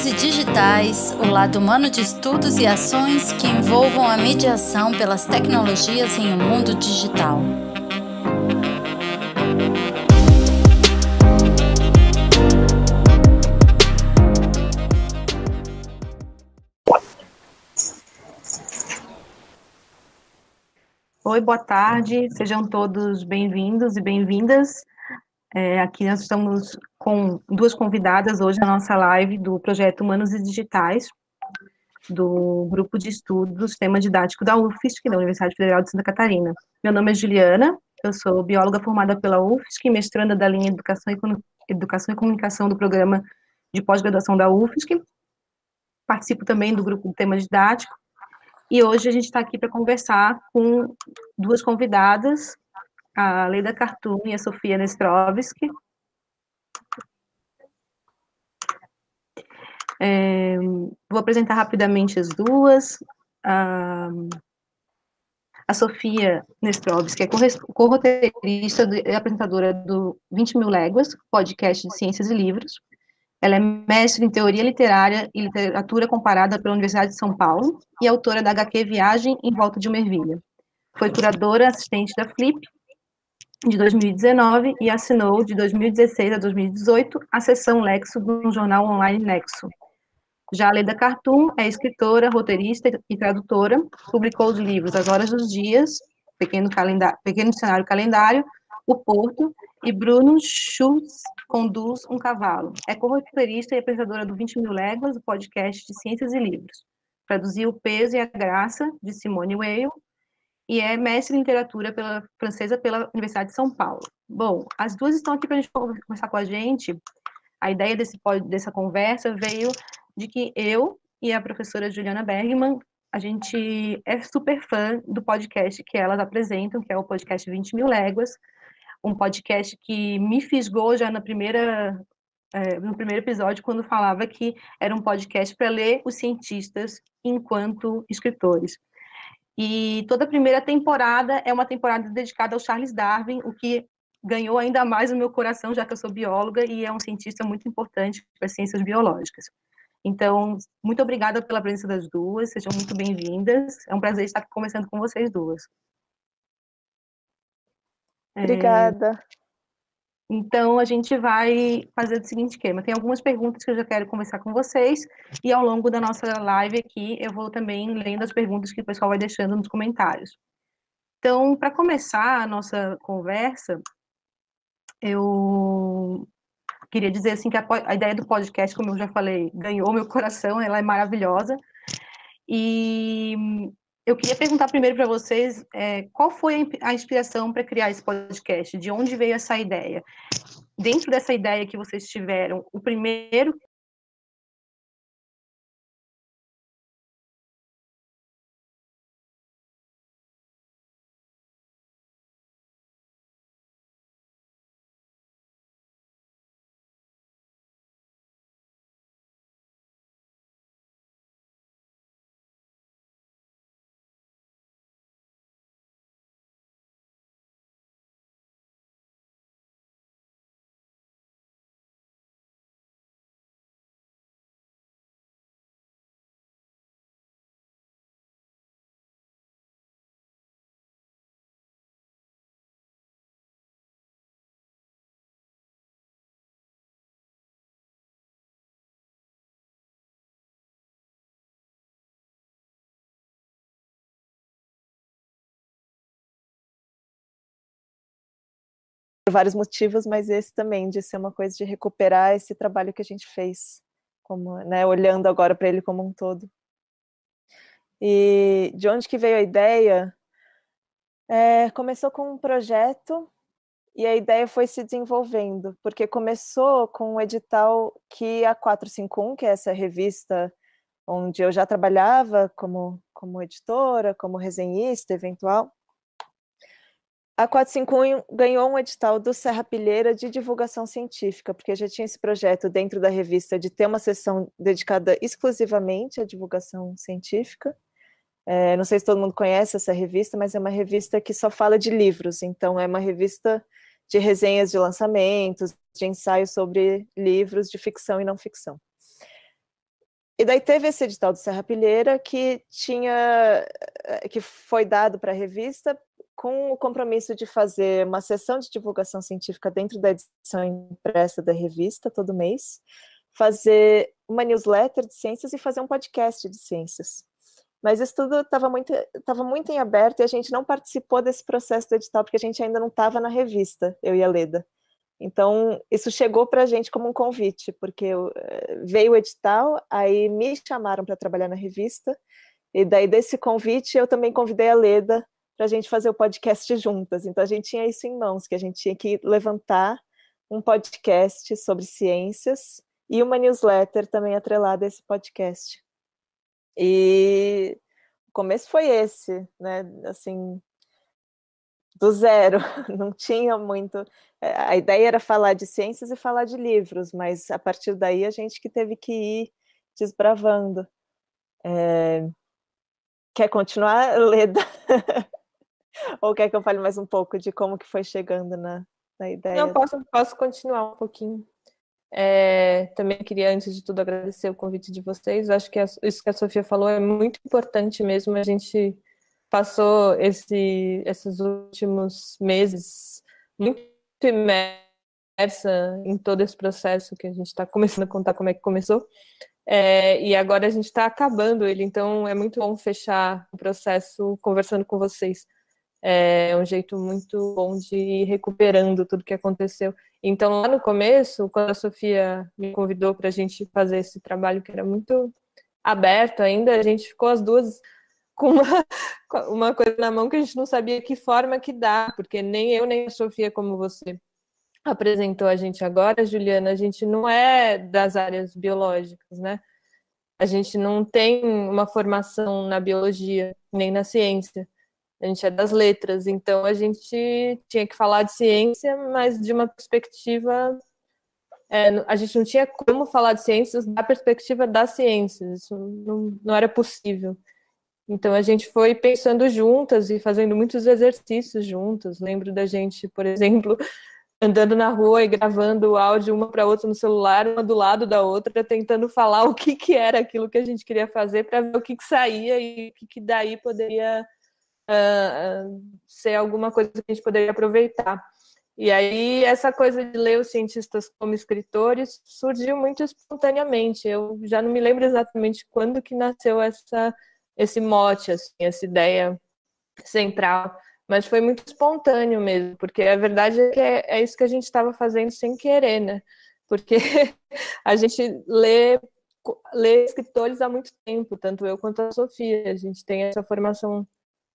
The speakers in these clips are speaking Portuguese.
Humanos e Digitais, o lado humano de estudos e ações que envolvam a mediação pelas tecnologias em um mundo digital. Oi, boa tarde, sejam todos bem-vindos e bem-vindas. É, aqui nós estamos com duas convidadas hoje na nossa live do projeto Humanos e Digitais, do grupo de estudos Sistema Didático da UFSC, da Universidade Federal de Santa Catarina. Meu nome é Juliana, eu sou bióloga formada pela UFSC, mestranda da linha Educação e, Educação e Comunicação do programa de pós-graduação da UFSC. Participo também do grupo do tema didático. E hoje a gente está aqui para conversar com duas convidadas, a Leida Cartoon e a Sofia Nestrovski, É, vou apresentar rapidamente as duas. A, a Sofia Nestrovski é co-roteirista e apresentadora do 20 Mil Léguas, podcast de ciências e livros. Ela é mestre em teoria literária e literatura comparada pela Universidade de São Paulo e autora da HQ Viagem em Volta de uma Ervilha. Foi curadora assistente da Flip de 2019 e assinou de 2016 a 2018 a seção Lexo do jornal online Nexo, já Leda Cartoon é escritora, roteirista e tradutora, publicou os livros As Horas dos Dias, Pequeno, calendário, Pequeno Dicionário Calendário, O Porto, e Bruno Schultz conduz Um Cavalo. É co-roteirista e apresentadora do 20 Mil Léguas, o podcast de ciências e livros. Traduziu O Peso e a Graça, de Simone Weil, e é mestre em literatura pela, francesa pela Universidade de São Paulo. Bom, as duas estão aqui para a gente conversar com a gente. A ideia desse, dessa conversa veio de que eu e a professora Juliana Bergman, a gente é super fã do podcast que elas apresentam, que é o podcast 20 Mil Léguas, um podcast que me fisgou já na primeira, é, no primeiro episódio, quando falava que era um podcast para ler os cientistas enquanto escritores. E toda a primeira temporada é uma temporada dedicada ao Charles Darwin, o que ganhou ainda mais o meu coração, já que eu sou bióloga e é um cientista muito importante para as ciências biológicas. Então, muito obrigada pela presença das duas, sejam muito bem-vindas. É um prazer estar conversando com vocês duas. É, obrigada. É... Então, a gente vai fazer o seguinte esquema. Tem algumas perguntas que eu já quero conversar com vocês, e ao longo da nossa live aqui, eu vou também lendo as perguntas que o pessoal vai deixando nos comentários. Então, para começar a nossa conversa, eu queria dizer assim que a, a, ideia do podcast, como eu já falei, ganhou meu coração, ela é maravilhosa. E eu queria perguntar primeiro para vocês é, qual foi a inspiração para criar esse podcast? De onde veio essa ideia? Dentro dessa ideia que vocês tiveram, o primeiro por vários motivos, mas esse também de ser uma coisa de recuperar esse trabalho que a gente fez, como, né, olhando agora para ele como um todo. E de onde que veio a ideia? É, começou com um projeto e a ideia foi se desenvolvendo, porque começou com um edital que a 451, que é essa revista onde eu já trabalhava como, como editora, como resenhista eventual, a 451 ganhou um edital do Serra Pilheira de divulgação científica, porque já tinha esse projeto dentro da revista de ter uma sessão dedicada exclusivamente à divulgação científica. É, não sei se todo mundo conhece essa revista, mas é uma revista que só fala de livros, então é uma revista de resenhas de lançamentos, de ensaios sobre livros de ficção e não ficção. e daí teve esse edital do Serra Pilheira que tinha eh, que foi dado para a revista com o compromisso de fazer uma sessão de divulgação científica dentro da edição impressa da revista todo mês, fazer uma newsletter de ciências e fazer um podcast de ciências. Mas isso tudo estava muito, tava muito em aberto e a gente não participou desse processo do edital porque a gente ainda não estava na revista, eu e a Leda. Então, isso chegou para a gente como um convite, porque eh, veio o edital, aí me chamaram para trabalhar na revista, e daí desse convite eu também convidei a Leda para a gente fazer o podcast juntas. Então, a gente tinha isso em mãos, que a gente tinha que levantar um podcast sobre ciências e uma newsletter também atrelada a esse podcast. E o começo foi esse, né? Assim, do zero, não tinha muito. É, a ideia era falar de ciências e falar de livros, mas a partir daí a gente que teve que ir desbravando. É... Quer continuar, Leda? Ou quer que eu fale mais um pouco de como que foi chegando na, na ideia? Não, posso, posso continuar um pouquinho. É, também queria, antes de tudo, agradecer o convite de vocês. Acho que isso que a Sofia falou é muito importante mesmo. A gente passou esse, esses últimos meses muito imersa em todo esse processo que a gente está começando a contar como é que começou. É, e agora a gente está acabando ele, então é muito bom fechar o processo conversando com vocês. É um jeito muito bom de ir recuperando tudo que aconteceu. Então, lá no começo, quando a Sofia me convidou para a gente fazer esse trabalho que era muito aberto ainda, a gente ficou as duas com uma, uma coisa na mão que a gente não sabia que forma que dá, porque nem eu nem a Sofia, como você apresentou a gente agora, Juliana, a gente não é das áreas biológicas, né? A gente não tem uma formação na biologia, nem na ciência. A gente é das letras, então a gente tinha que falar de ciência, mas de uma perspectiva. É, a gente não tinha como falar de ciências da perspectiva das ciências, isso não, não era possível. Então a gente foi pensando juntas e fazendo muitos exercícios juntas. Lembro da gente, por exemplo, andando na rua e gravando o áudio uma para outra no celular, uma do lado da outra, tentando falar o que, que era aquilo que a gente queria fazer para ver o que, que saía e o que, que daí poderia uh, ser alguma coisa que a gente poderia aproveitar. E aí essa coisa de ler os cientistas como escritores surgiu muito espontaneamente. Eu já não me lembro exatamente quando que nasceu essa esse mote, assim, essa ideia central. Mas foi muito espontâneo mesmo, porque a verdade é que é, é isso que a gente estava fazendo sem querer, né? Porque a gente lê, lê escritores há muito tempo, tanto eu quanto a Sofia. A gente tem essa formação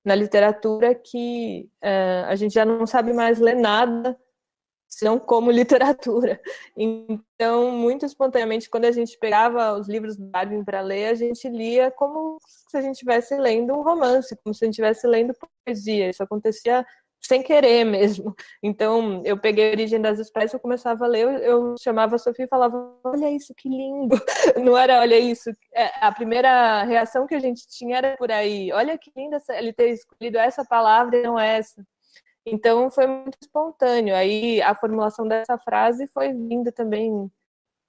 na literatura que uh, a gente já não sabe mais ler nada senão como literatura. Então, muito espontaneamente, quando a gente pegava os livros do Darwin para ler, a gente lia como se a gente estivesse lendo um romance, como se a gente estivesse lendo poesia. Isso acontecia sem querer mesmo. Então, eu peguei a origem das espécies, eu começava a ler, eu, chamava a Sofia e falava: Olha isso, que lindo! Não era, olha isso. É, a primeira reação que a gente tinha era por aí: Olha que linda ele ter escolhido essa palavra e não essa. Então foi muito espontâneo. Aí a formulação dessa frase foi vinda também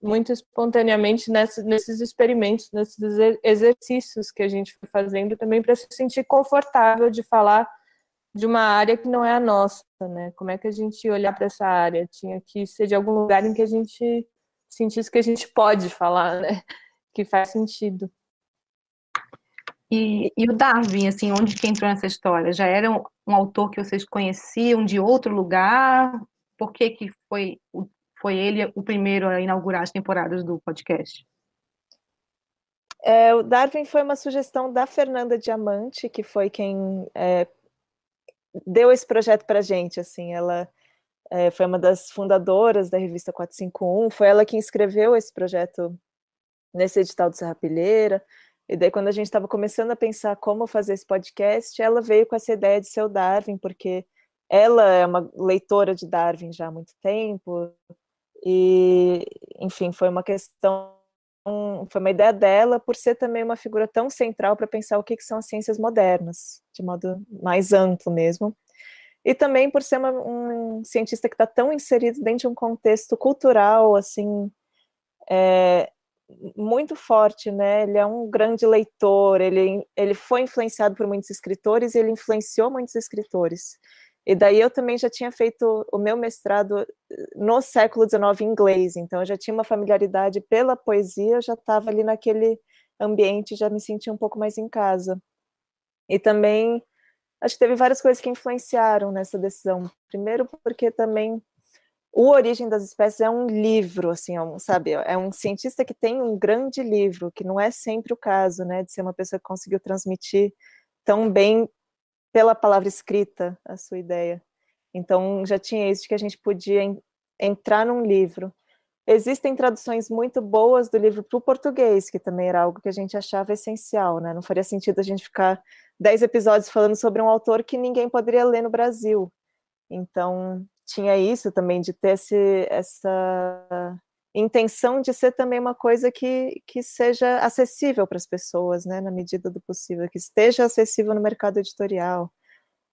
muito espontaneamente nesses experimentos, nesses exercícios que a gente foi fazendo também para se sentir confortável de falar de uma área que não é a nossa, né? Como é que a gente olhar para essa área? Tinha que ser de algum lugar em que a gente sentisse que a gente pode falar, né? Que faz sentido. E, e, o Darwin, assim, onde que entrou nessa história? Já era um, um, autor que vocês conheciam de outro lugar? Por que, que foi, foi ele o primeiro a inaugurar as temporadas do podcast? É, o Darwin foi uma sugestão da Fernanda Diamante, que foi quem é, deu esse projeto para gente. Assim, ela é, foi uma das fundadoras da revista 451, foi ela quem escreveu esse projeto nesse edital do Serrapilheira. E daí, quando a gente estava começando a pensar como fazer esse podcast, ela veio com essa ideia de ser o Darwin, porque ela é uma leitora de Darwin já há muito tempo, e, enfim, foi uma questão, foi uma ideia dela por ser também uma figura tão central para pensar o que, que são as ciências modernas, de modo mais amplo mesmo. E também por ser uma, um cientista que está tão inserido dentro de um contexto cultural, assim, é, muito forte, né? Ele é um grande leitor, ele, ele foi influenciado por muitos escritores e ele influenciou muitos escritores. E daí eu também já tinha feito o meu mestrado no século XIX em inglês, então eu já tinha uma familiaridade pela poesia, eu já estava ali naquele ambiente, já me sentia um pouco mais em casa. E também acho que teve várias coisas que influenciaram nessa decisão. Primeiro porque também o Origem das Espécies é um livro, assim, é um, sabe, é um cientista que tem um grande livro, que não é sempre o caso, né, de ser uma pessoa que conseguiu transmitir tão bem pela palavra escrita a sua ideia. Então, já tinha isso de que a gente podia entrar num livro. Existem traduções muito boas do livro para o português, que também era algo que a gente achava essencial, né? Não faria sentido a gente ficar dez episódios falando sobre um autor que ninguém poderia ler no Brasil. Então, tinha isso também, de ter esse, essa intenção de ser também uma coisa que, que seja acessível para as pessoas, né, na medida do possível, que esteja acessível no mercado editorial.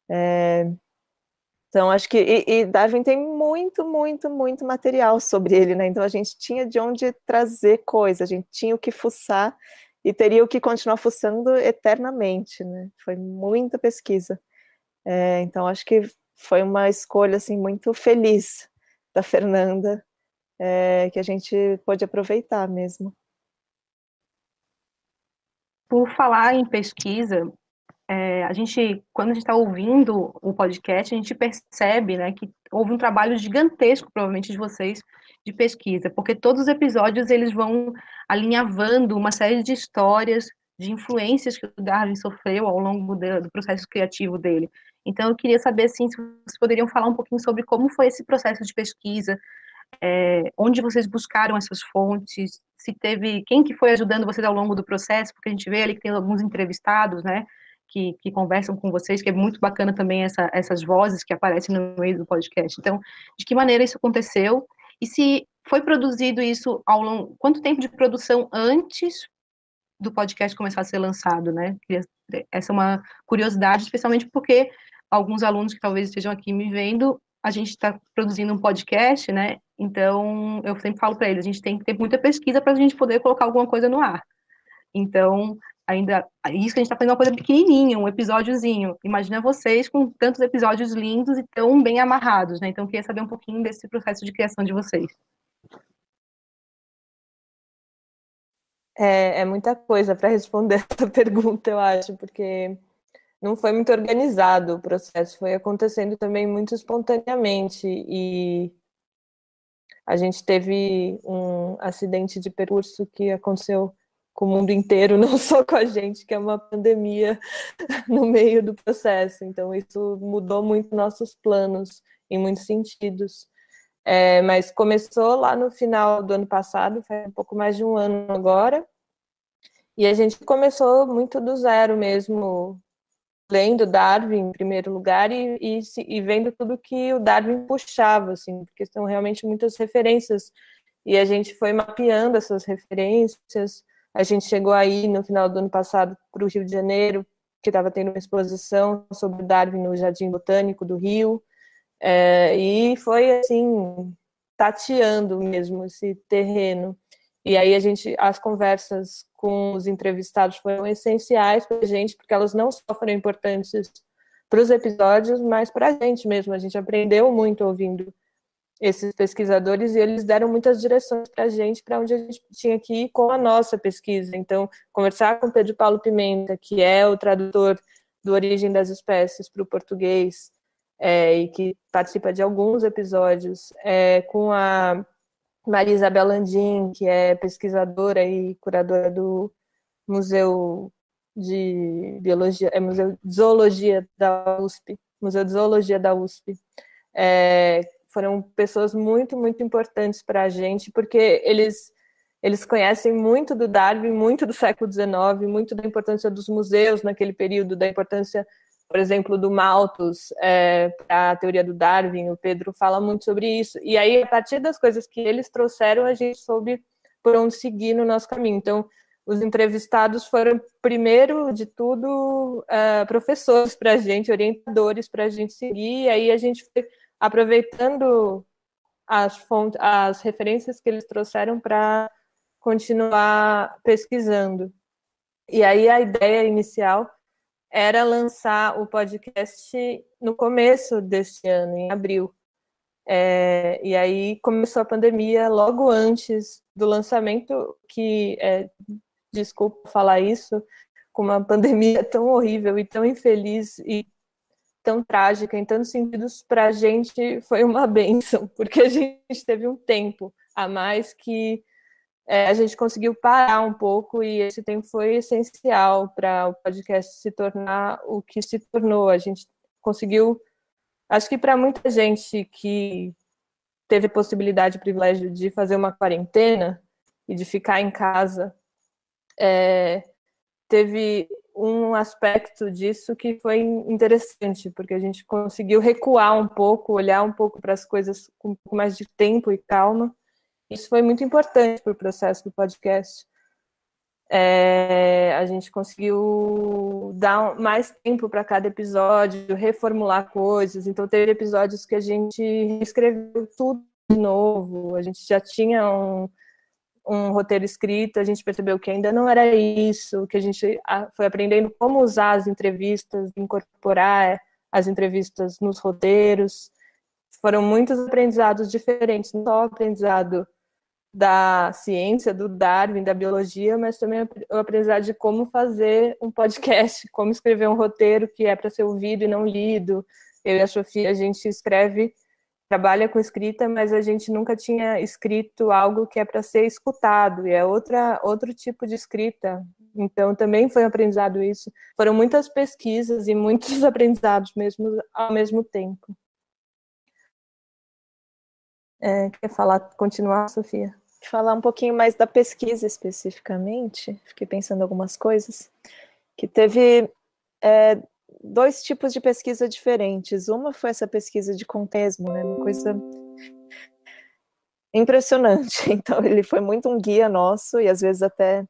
É, então, acho que. E, e, Darwin tem muito, muito, muito material sobre ele, né? Então, a gente tinha de onde trazer coisa, a gente tinha o que fuçar e teria o que continuar fuçando eternamente, né? Foi muita pesquisa. É, então, acho que foi uma escolha assim muito feliz da Fernanda, é, que a gente pôde aproveitar mesmo. Por falar em pesquisa, é, a gente, quando a gente está ouvindo o podcast, a gente percebe né, que houve um trabalho gigantesco, provavelmente, de vocês, de pesquisa, porque todos os episódios eles vão alinhavando uma série de histórias, de influências que o Darwin sofreu ao longo do, do processo criativo dele. Então, eu queria saber assim, se vocês poderiam falar um pouquinho sobre como foi esse processo de pesquisa, é, onde vocês buscaram essas fontes, se teve quem que foi ajudando vocês ao longo do processo, porque a gente vê ali que tem alguns entrevistados, né, que, que conversam com vocês, que é muito bacana também essa, essas vozes que aparecem no meio do podcast. Então, de que maneira isso aconteceu e se foi produzido isso ao longo, quanto tempo de produção antes do podcast começar a ser lançado, né? Essa é uma curiosidade, especialmente porque alguns alunos que talvez estejam aqui me vendo, a gente está produzindo um podcast, né? Então, eu sempre falo para eles, a gente tem que ter muita pesquisa para a gente poder colocar alguma coisa no ar. Então, ainda isso que a gente está fazendo é uma coisa pequenininha, um episódiozinho. Imagina vocês com tantos episódios lindos e tão bem amarrados, né? Então, queria saber um pouquinho desse processo de criação de vocês. É, é muita coisa para responder essa pergunta, eu acho, porque não foi muito organizado o processo, foi acontecendo também muito espontaneamente e a gente teve um acidente de percurso que aconteceu com o mundo inteiro, não só com a gente, que é uma pandemia no meio do processo. Então, isso mudou muito nossos planos em muitos sentidos. É, mas começou lá no final do ano passado, faz um pouco mais de um ano agora, e a gente começou muito do zero mesmo, lendo Darwin em primeiro lugar e, e, e, vendo tudo que o Darwin puxava, assim, porque são realmente muitas referências e a gente foi mapeando essas referências. A gente chegou aí no final do ano passado para o Rio de Janeiro, que estava tendo uma exposição sobre Darwin no Jardim Botânico do Rio, é, e foi assim tateando mesmo esse terreno. E aí a gente, as conversas com os entrevistados foram essenciais para a gente, porque elas não só foram importantes para os episódios, mas para a gente mesmo. A gente aprendeu muito ouvindo esses pesquisadores e eles deram muitas direções para a gente, para onde a gente tinha que ir com a nossa pesquisa. Então, conversar com Pedro Paulo Pimenta, que é o tradutor do Origem das Espécies para o português, é, e que participa de alguns episódios, é, com a Maria Isabel Landim, que é pesquisadora e curadora do Museu de Biologia, é Museu de Zoologia da USP, Museu de Zoologia da USP. É, foram pessoas muito, muito importantes para a gente, porque eles eles conhecem muito do Darwin, muito do século XIX, muito da importância dos museus naquele período, da importância por exemplo, do Malthus é, para a teoria do Darwin, o Pedro fala muito sobre isso. E aí, a partir das coisas que eles trouxeram, a gente soube por onde seguir no nosso caminho. Então, os entrevistados foram, primeiro de tudo, uh, professores para a gente, orientadores para a gente seguir, e aí a gente foi aproveitando as, fontes, as referências que eles trouxeram para continuar pesquisando. E aí a ideia inicial era lançar o podcast no começo desse ano, em abril. É, e aí começou a pandemia logo antes do lançamento, que, é, desculpa falar isso, com uma pandemia tão horrível e tão infeliz e tão trágica em tantos sentidos, para a gente foi uma benção, porque a gente teve um tempo a mais que é, a gente conseguiu parar um pouco e esse tempo foi essencial para o podcast se tornar o que se tornou. A gente conseguiu, acho que para muita gente que teve possibilidade, privilégio de fazer uma quarentena e de ficar em casa, é, teve um aspecto disso que foi interessante, porque a gente conseguiu recuar um pouco, olhar um pouco para as coisas com um pouco mais de tempo e calma. Isso foi muito importante para o processo do podcast. É, a gente conseguiu dar mais tempo para cada episódio, reformular coisas. Então, teve episódios que a gente escreveu tudo de novo. A gente já tinha um, um roteiro escrito, a gente percebeu que ainda não era isso, que a gente foi aprendendo como usar as entrevistas, incorporar as entrevistas nos roteiros. Foram muitos aprendizados diferentes, não só o aprendizado da ciência, do Darwin, da biologia, mas também o aprendizado de como fazer um podcast, como escrever um roteiro que é para ser ouvido e não lido. Eu e a Sofia, a gente escreve, trabalha com escrita, mas a gente nunca tinha escrito algo que é para ser escutado, e é outra, outro tipo de escrita. Então, também foi um aprendizado isso. Foram muitas pesquisas e muitos aprendizados mesmo ao mesmo tempo. É, quer falar, continuar, Sofia? Falar um pouquinho mais da pesquisa especificamente, fiquei pensando algumas coisas, que teve é, dois tipos de pesquisa diferentes. Uma foi essa pesquisa de contexto, né, uma coisa impressionante. Então, ele foi muito um guia nosso, e às vezes até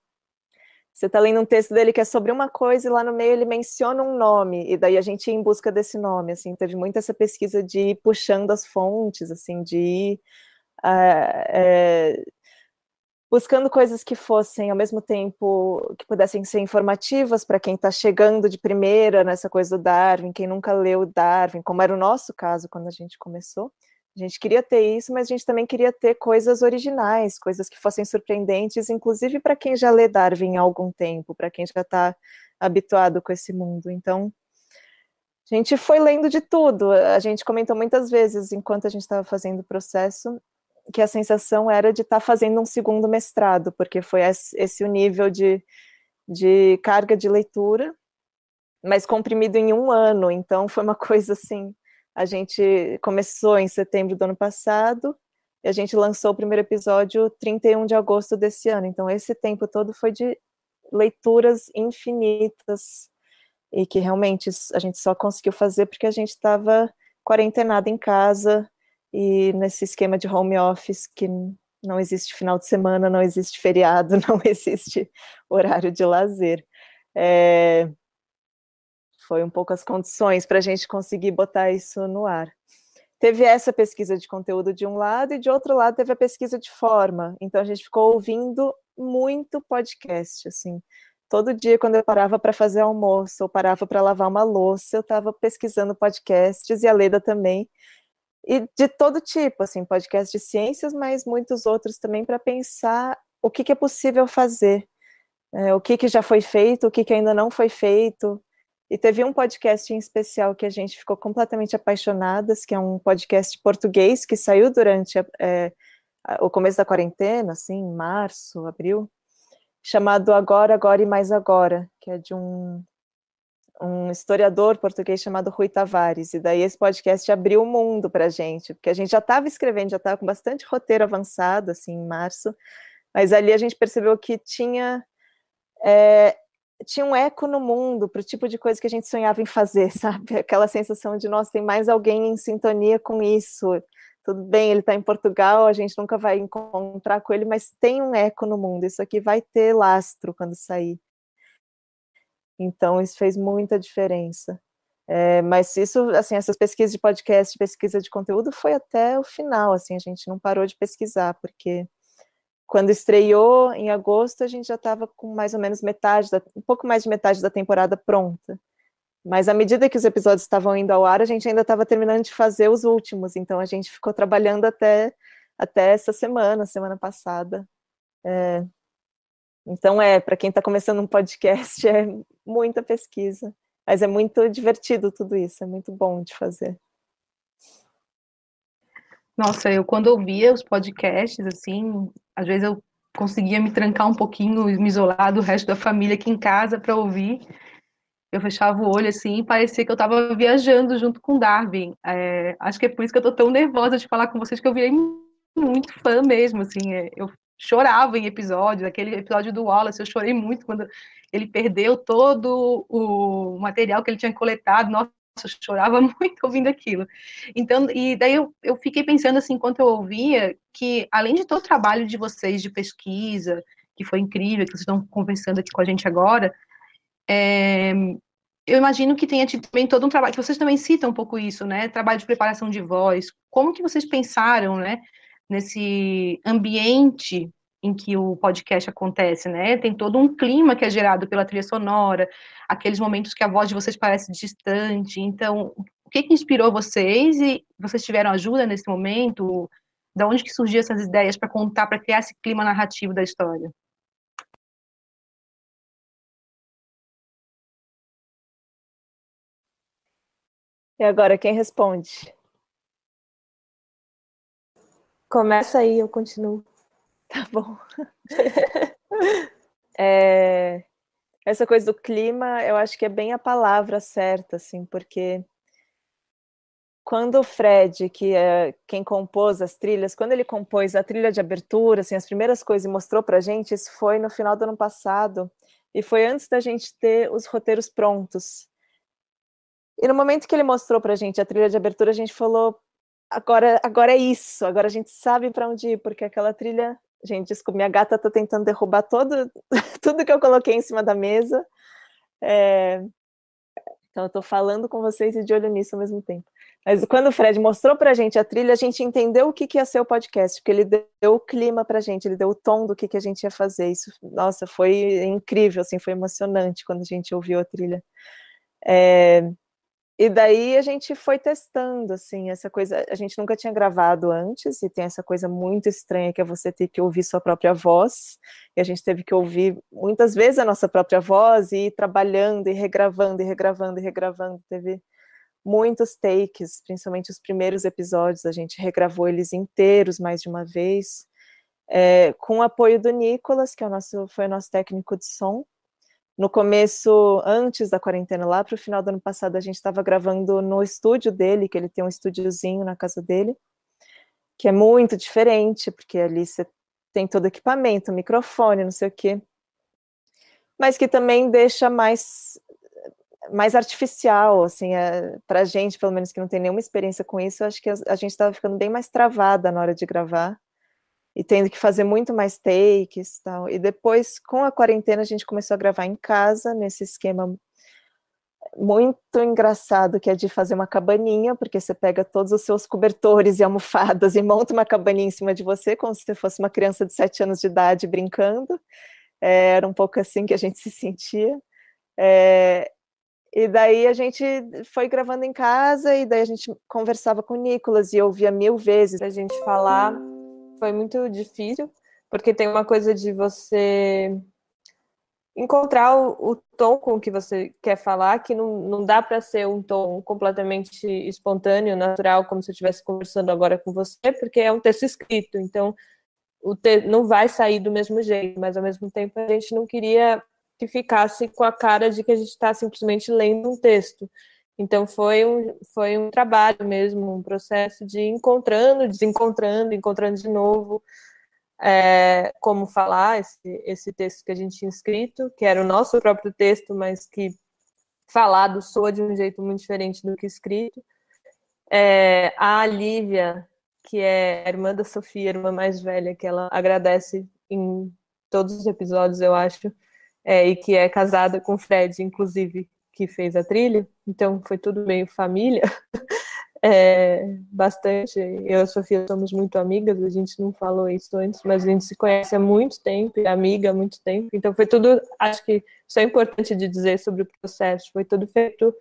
você está lendo um texto dele que é sobre uma coisa e lá no meio ele menciona um nome, e daí a gente ia em busca desse nome, assim, teve muito essa pesquisa de ir puxando as fontes, assim, de ir uh, é, buscando coisas que fossem ao mesmo tempo que pudessem ser informativas para quem está chegando de primeira nessa coisa do Darwin, quem nunca leu Darwin, como era o nosso caso quando a gente começou. A gente queria ter isso, mas a gente também queria ter coisas originais, coisas que fossem surpreendentes, inclusive para quem já lê Darwin há algum tempo, para quem já está habituado com esse mundo. Então, a gente foi lendo de tudo. A gente comentou muitas vezes, enquanto a gente estava fazendo o processo, que a sensação era de estar tá fazendo um segundo mestrado, porque foi esse o nível de, de carga de leitura, mas comprimido em um ano, então foi uma coisa assim, a gente começou em setembro do ano passado, e a gente lançou o primeiro episódio 31 de agosto desse ano, então esse tempo todo foi de leituras infinitas, e que realmente a gente só conseguiu fazer porque a gente estava quarentenado em casa, e nesse esquema de home office que não existe final de semana, não existe feriado, não existe horário de lazer. É, foi um pouco as condições para a gente conseguir botar isso no ar. Teve essa pesquisa de conteúdo de um lado, e de outro lado teve a pesquisa de forma. Então a gente ficou ouvindo muito podcast, assim. Todo dia, quando eu parava para fazer almoço, ou parava para lavar uma louça, eu estava pesquisando podcasts, e a Leda também e de todo tipo, assim, podcast de ciências, mas muitos outros também para pensar o que, que, é possível fazer, é, o que, que já foi feito, o que, que ainda não foi feito. E teve um podcast em especial que a gente ficou completamente apaixonadas, que é um podcast português que saiu durante é, o começo da quarentena, assim, março, abril, chamado Agora, Agora e Mais Agora, que é de um um historiador português chamado Rui Tavares, e daí esse podcast abriu o mundo para a gente, porque a gente já estava escrevendo, já estava com bastante roteiro avançado, assim, em março, mas ali a gente percebeu que tinha, é, tinha um eco no mundo para o tipo de coisa que a gente sonhava em fazer, sabe? Aquela sensação de, nossa, tem mais alguém em sintonia com isso, tudo bem, ele está em Portugal, a gente nunca vai encontrar com ele, mas tem um eco no mundo, isso aqui vai ter lastro quando sair. Então, isso fez muita diferença. É, mas isso, assim, essas pesquisas de podcast, pesquisa de conteúdo, foi até o final, assim, a gente não parou de pesquisar, porque quando estreou em agosto, a gente já estava com mais ou menos metade, da, um pouco mais de metade da temporada pronta. Mas à medida que os episódios estavam indo ao ar, a gente ainda estava terminando de fazer os últimos, então a gente ficou trabalhando até, até essa semana, semana passada. É, então é, para quem está começando um podcast, é muita pesquisa. Mas é muito divertido tudo isso, é muito bom de fazer. Nossa, eu quando ouvia os podcasts, assim, às vezes eu conseguia me trancar um pouquinho, me isolar do resto da família aqui em casa para ouvir. Eu fechava o olho assim e parecia que eu estava viajando junto com Darwin. É, acho que é por isso que eu estou tão nervosa de falar com vocês, que eu virei muito fã mesmo, assim. É, eu chorava em episódios, aquele episódio do Wallace, eu chorei muito quando ele perdeu todo o material que ele tinha coletado. Nossa, eu chorava muito ouvindo aquilo. Então, e daí eu, eu fiquei pensando assim, enquanto eu ouvia, que além de todo o trabalho de vocês de pesquisa, que foi incrível, que vocês estão conversando aqui com a gente agora, é, eu imagino que tenha tido também todo um trabalho, que vocês também citam um pouco isso, né? Trabalho de preparação de voz. Como que vocês pensaram, né? Nesse ambiente em que o podcast acontece, né? Tem todo um clima que é gerado pela trilha sonora, aqueles momentos que a voz de vocês parece distante. Então, o que, que inspirou vocês e vocês tiveram ajuda nesse momento? Da onde que surgiam essas ideias para contar, para criar esse clima narrativo da história? E agora, quem responde? Começa aí, eu continuo. Tá bom. é, essa coisa do clima, eu acho que é bem a palavra certa, assim, porque quando o Fred, que é quem compôs as trilhas, quando ele compôs a trilha de abertura, assim, as primeiras coisas e mostrou pra gente, isso foi no final do ano passado, e foi antes da gente ter os roteiros prontos. E no momento que ele mostrou pra gente a trilha de abertura, a gente falou, agora, agora é isso, agora a gente sabe para onde ir, porque aquela trilha Gente, desculpa, minha gata tá tentando derrubar todo, tudo que eu coloquei em cima da mesa. É... Então, eu tô falando com vocês e de olho nisso ao mesmo tempo. Mas quando o Fred mostrou pra gente a trilha, a gente entendeu o que, que ia ser o podcast, porque ele deu o clima pra gente, ele deu o tom do que, que a gente ia fazer. Isso, nossa, foi incrível, assim, foi emocionante quando a gente ouviu a trilha. É... E daí a gente foi testando, assim, essa coisa, a gente nunca tinha gravado antes, e tem essa coisa muito estranha que é você ter que ouvir sua própria voz, e a gente teve que ouvir muitas vezes a nossa própria voz, e ir trabalhando, e regravando, e regravando, e regravando, teve muitos takes, principalmente os primeiros episódios, a gente regravou eles inteiros mais de uma vez, é, com o apoio do Nicolas, que é o nosso, foi o nosso técnico de som, no começo, antes da quarentena, lá para o final do ano passado, a gente estava gravando no estúdio dele, que ele tem um estúdiozinho na casa dele, que é muito diferente, porque ali você tem todo equipamento, microfone, não sei o quê, mas que também deixa mais mais artificial, assim, é, para a gente, pelo menos que não tem nenhuma experiência com isso, acho que a gente estava ficando bem mais travada na hora de gravar e tendo que fazer muito mais takes tal. E depois, com a quarentena, a gente começou a gravar em casa, nesse esquema muito engraçado, que é de fazer uma cabaninha, porque você pega todos os seus cobertores e almofadas e monta uma cabaninha em cima de você, como se você fosse uma criança de sete anos de idade brincando. É, era um pouco assim que a gente se sentia. É, e daí a gente foi gravando em casa, e daí a gente conversava com o Nicolas e ouvia mil vezes a gente falar foi muito difícil, porque tem uma coisa de você encontrar o, o tom com que você quer falar, que não, não dá para ser um tom completamente espontâneo, natural, como se eu estivesse conversando agora com você, porque é um texto escrito, então o te não vai sair do mesmo jeito, mas ao mesmo tempo a gente não queria que ficasse com a cara de que a gente está simplesmente lendo um texto. Então foi um, foi um trabalho mesmo, um processo de encontrando, desencontrando, encontrando de novo é, como falar esse, esse texto que a gente tinha escrito, que era o nosso próprio texto, mas que falado soa de um jeito muito diferente do que escrito. É, a Lívia, que é a irmã da Sofia, irmã mais velha, que ela agradece em todos os episódios, eu acho, é, e que é casada com o Fred, inclusive, que fez a trilha, então foi tudo meio família. é, bastante. Eu e a Sofia somos muito amigas, a gente não falou isso antes, mas a gente se conhece há muito tempo, é amiga há muito tempo. Então foi tudo, acho que isso é importante de dizer sobre o processo, foi tudo feito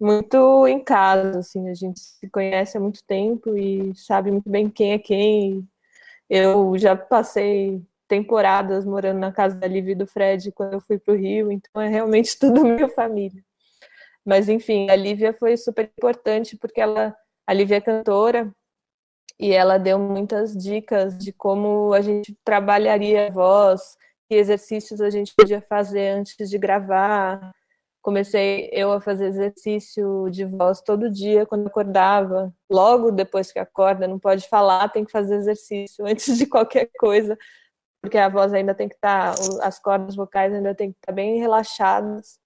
muito em casa, assim, a gente se conhece há muito tempo e sabe muito bem quem é quem. Eu já passei temporadas morando na casa da Liv e do Fred quando eu fui para o Rio, então é realmente tudo minha família. Mas enfim, a Lívia foi super importante porque ela, a Lívia é cantora e ela deu muitas dicas de como a gente trabalharia a voz, que exercícios a gente podia fazer antes de gravar, comecei eu a fazer exercício de voz todo dia quando acordava. Logo depois que acorda, não pode falar, tem que fazer exercício antes de qualquer coisa, porque a voz ainda tem que estar, tá, as cordas vocais ainda tem que estar tá bem relaxadas.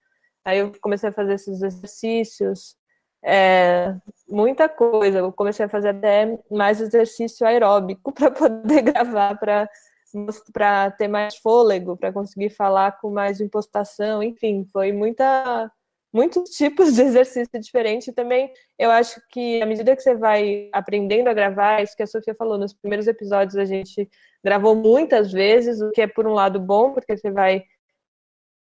Aí eu comecei a fazer esses exercícios, é, muita coisa. Eu comecei a fazer até mais exercício aeróbico para poder gravar, para ter mais fôlego, para conseguir falar com mais impostação, enfim, foi muita muitos tipos de exercício diferente. Também eu acho que à medida que você vai aprendendo a gravar, isso que a Sofia falou, nos primeiros episódios a gente gravou muitas vezes, o que é por um lado bom, porque você vai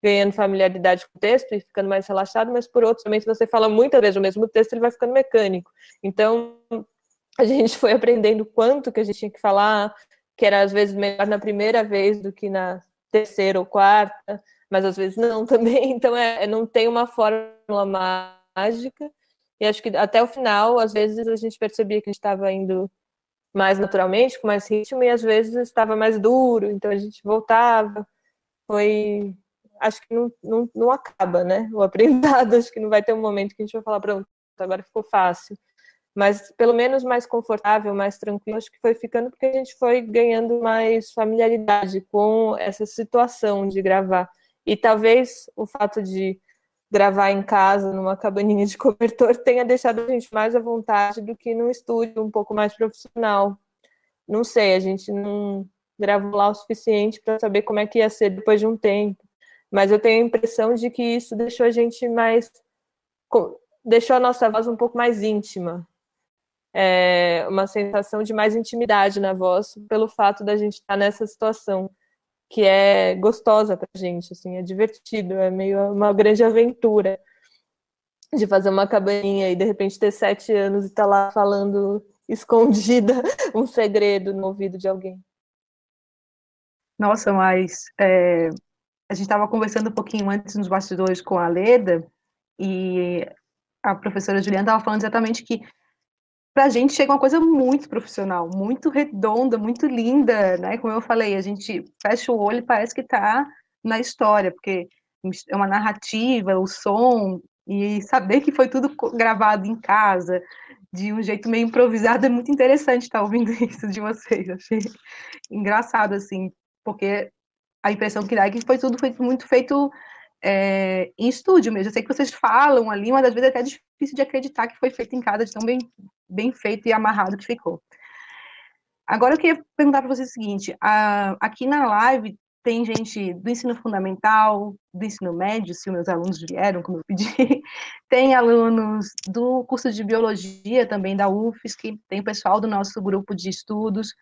ganhando familiaridade com o texto e ficando mais relaxado, mas por outro também se você fala muitas vezes o mesmo texto, ele vai ficando mecânico. Então, a gente foi aprendendo quanto que a gente tinha que falar, que era às vezes melhor na primeira vez do que na terceira ou quarta, mas às vezes não também. Então é, não tem uma fórmula mágica. E acho que até o final, às vezes a gente percebia que a gente estava indo mais naturalmente, com mais ritmo, e às vezes estava mais duro, então a gente voltava. Foi. Acho que não, não, não acaba, né? O aprendizado, acho que não vai ter um momento que a gente vai falar, pronto, agora ficou fácil mas pelo menos mais confortável, mais tranquilo, acho que foi ficando porque a gente foi ganhando mais familiaridade com essa situação de gravar. E talvez o fato de gravar em casa, numa cabaninha de cobertor, tenha deixado a gente mais à vontade do que num estúdio um pouco mais profissional. Não sei, a gente não gravou lá o suficiente para saber como é que ia ser depois de um tempo. Mas eu tenho a impressão de que isso deixou a gente mais. deixou a nossa voz um pouco mais íntima, é, uma sensação de mais intimidade na voz pelo fato da gente estar nessa situação que é gostosa para a gente, assim, é divertido, é meio uma grande aventura de fazer uma cabaninha e de repente ter sete anos e estar tá lá falando escondida um segredo no ouvido de alguém. Nossa, mas é, a gente estava conversando um pouquinho antes nos bastidores com a Leda e a professora Juliana estava falando exatamente que para a gente chega uma coisa muito profissional, muito redonda, muito linda, né? Como eu falei, a gente fecha o olho e parece que está na história, porque é uma narrativa, o som, e saber que foi tudo gravado em casa, de um jeito meio improvisado, é muito interessante estar ouvindo isso de vocês. Achei engraçado, assim, porque a impressão que dá é que foi tudo foi muito feito é, em estúdio mesmo. Eu sei que vocês falam ali, mas às vezes é até difícil de acreditar que foi feito em casa, de tão bem, bem feito e amarrado que ficou. Agora eu queria perguntar para vocês o seguinte: a, aqui na live tem gente do ensino fundamental, do ensino médio, se meus alunos vieram, como eu pedi, tem alunos do curso de biologia também da UFSC, tem pessoal do nosso grupo de estudos,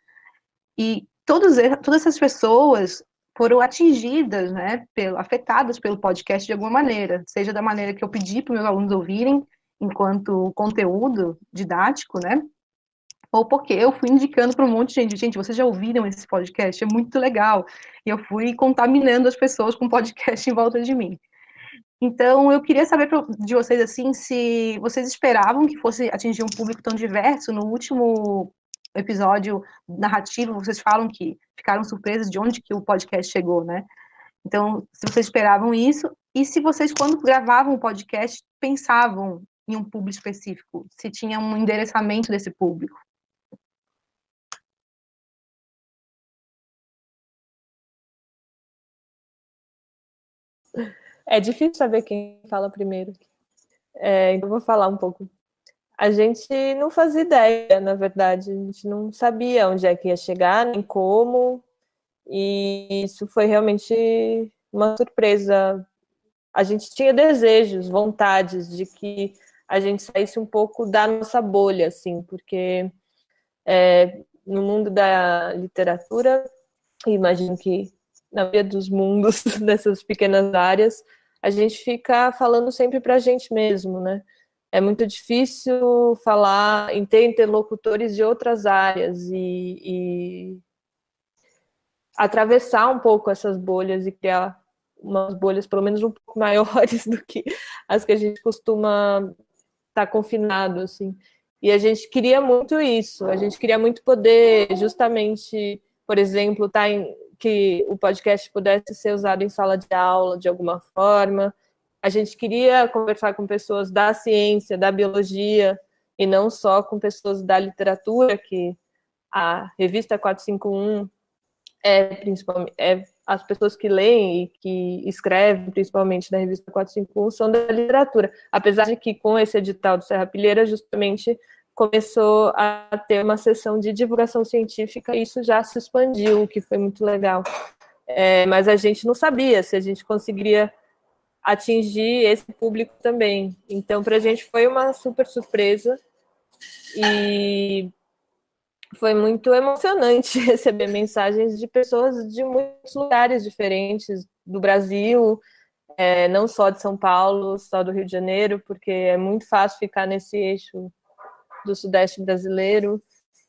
e todos, todas essas pessoas foram atingidas, né, pelo, afetadas pelo podcast de alguma maneira, seja da maneira que eu pedi para meus alunos ouvirem, enquanto conteúdo didático, né, ou porque eu fui indicando para um monte de gente, gente, vocês já ouviram esse podcast, é muito legal, e eu fui contaminando as pessoas com podcast em volta de mim. Então, eu queria saber de vocês, assim, se vocês esperavam que fosse atingir um público tão diverso. No último episódio narrativo, vocês falam que ficaram surpresas de onde que o podcast chegou, né? Então, se vocês esperavam isso, e se vocês, quando gravavam o podcast, pensavam em um público específico, se tinha um endereçamento desse público. É difícil saber quem fala primeiro. É, então, vou falar um pouco a gente não fazia ideia, na verdade, a gente não sabia onde é que ia chegar, nem como, e isso foi realmente uma surpresa. A gente tinha desejos, vontades de que a gente saísse um pouco da nossa bolha, assim, porque é, no mundo da literatura, imagino que na maioria dos mundos dessas pequenas áreas, a gente fica falando sempre para a gente mesmo, né? É muito difícil falar em ter interlocutores de outras áreas e, e atravessar um pouco essas bolhas e criar umas bolhas pelo menos um pouco maiores do que as que a gente costuma estar tá confinado, assim. E a gente queria muito isso, a gente queria muito poder, justamente, por exemplo, tá em, que o podcast pudesse ser usado em sala de aula de alguma forma. A gente queria conversar com pessoas da ciência, da biologia, e não só com pessoas da literatura, que a revista 451 é principalmente é as pessoas que leem e que escrevem, principalmente na revista 451, são da literatura. Apesar de que com esse edital do Serra Pilheira, justamente começou a ter uma sessão de divulgação científica e isso já se expandiu, o que foi muito legal. É, mas a gente não sabia se a gente conseguiria atingir esse público também. Então, para a gente foi uma super surpresa e foi muito emocionante receber mensagens de pessoas de muitos lugares diferentes do Brasil, é, não só de São Paulo, só do Rio de Janeiro, porque é muito fácil ficar nesse eixo do Sudeste brasileiro.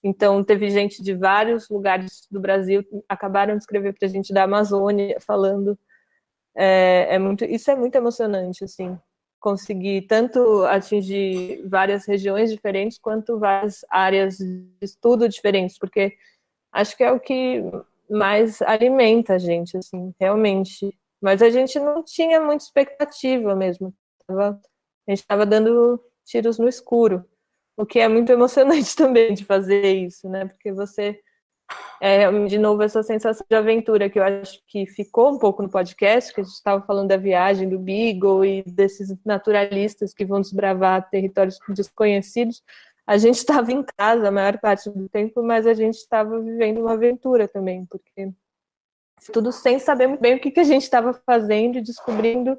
Então, teve gente de vários lugares do Brasil acabaram de escrever para a gente da Amazônia, falando. É, é, muito, isso é muito emocionante, assim, conseguir tanto atingir várias regiões diferentes quanto várias áreas de estudo diferentes, porque acho que é o que mais alimenta a gente, assim, realmente. Mas a gente não tinha muita expectativa mesmo. a gente estava dando tiros no escuro o que é muito emocionante também de fazer isso, né? Porque você, é, de novo, essa sensação de aventura que eu acho que ficou um pouco no podcast, que a gente estava falando da viagem do Beagle e desses naturalistas que vão desbravar territórios desconhecidos. A gente estava em casa a maior parte do tempo, mas a gente estava vivendo uma aventura também, porque tudo sem saber muito bem o que, que a gente estava fazendo, descobrindo,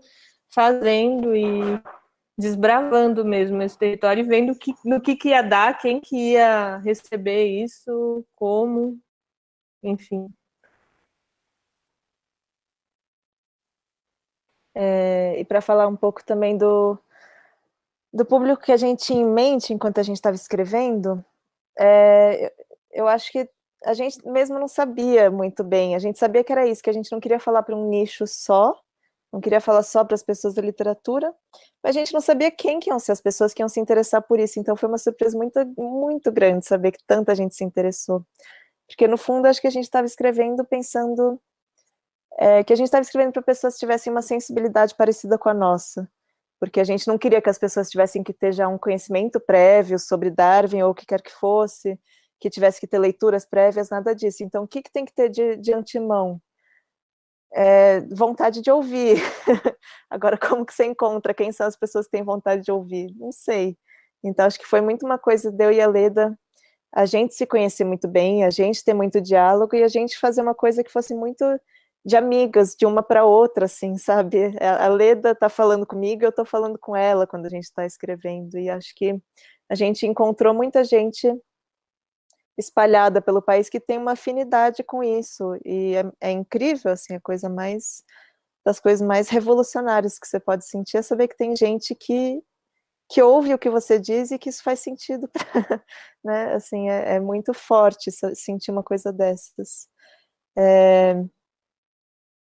fazendo e desbravando mesmo esse território e vendo que, no que, que ia dar, quem que ia receber isso, como, enfim. É, e para falar um pouco também do, do público que a gente tinha em mente enquanto a gente estava escrevendo, é, eu acho que a gente mesmo não sabia muito bem. A gente sabia que era isso, que a gente não queria falar para um nicho só, não queria falar só para as pessoas da literatura, mas a gente não sabia quem que iam ser as pessoas que iam se interessar por isso, então foi uma surpresa muito, muito grande saber que tanta gente se interessou. Porque, no fundo, acho que a gente estava escrevendo pensando é, que a gente estava escrevendo para pessoas que tivessem uma sensibilidade parecida com a nossa, porque a gente não queria que as pessoas tivessem que ter já um conhecimento prévio sobre Darwin ou o que quer que fosse, que tivesse que ter leituras prévias, nada disso. Então, o que, que tem que ter de, de antemão? É, vontade de ouvir. Agora, como que você encontra quem são as pessoas que têm vontade de ouvir? Não sei. Então, acho que foi muito uma coisa de eu e a Leda, a gente se conhecer muito bem, a gente ter muito diálogo e a gente fazer uma coisa que fosse muito de amigas, de uma para outra, assim, sabe? A Leda tá falando comigo, eu tô falando com ela quando a gente está escrevendo, e acho que a gente encontrou muita gente espalhada pelo país que tem uma afinidade com isso. E é, é, incrível assim a coisa mais das coisas mais revolucionárias que você pode sentir é saber que tem gente que que ouve o que você diz e que isso faz sentido pra, né? Assim é, é, muito forte sentir uma coisa dessas. É,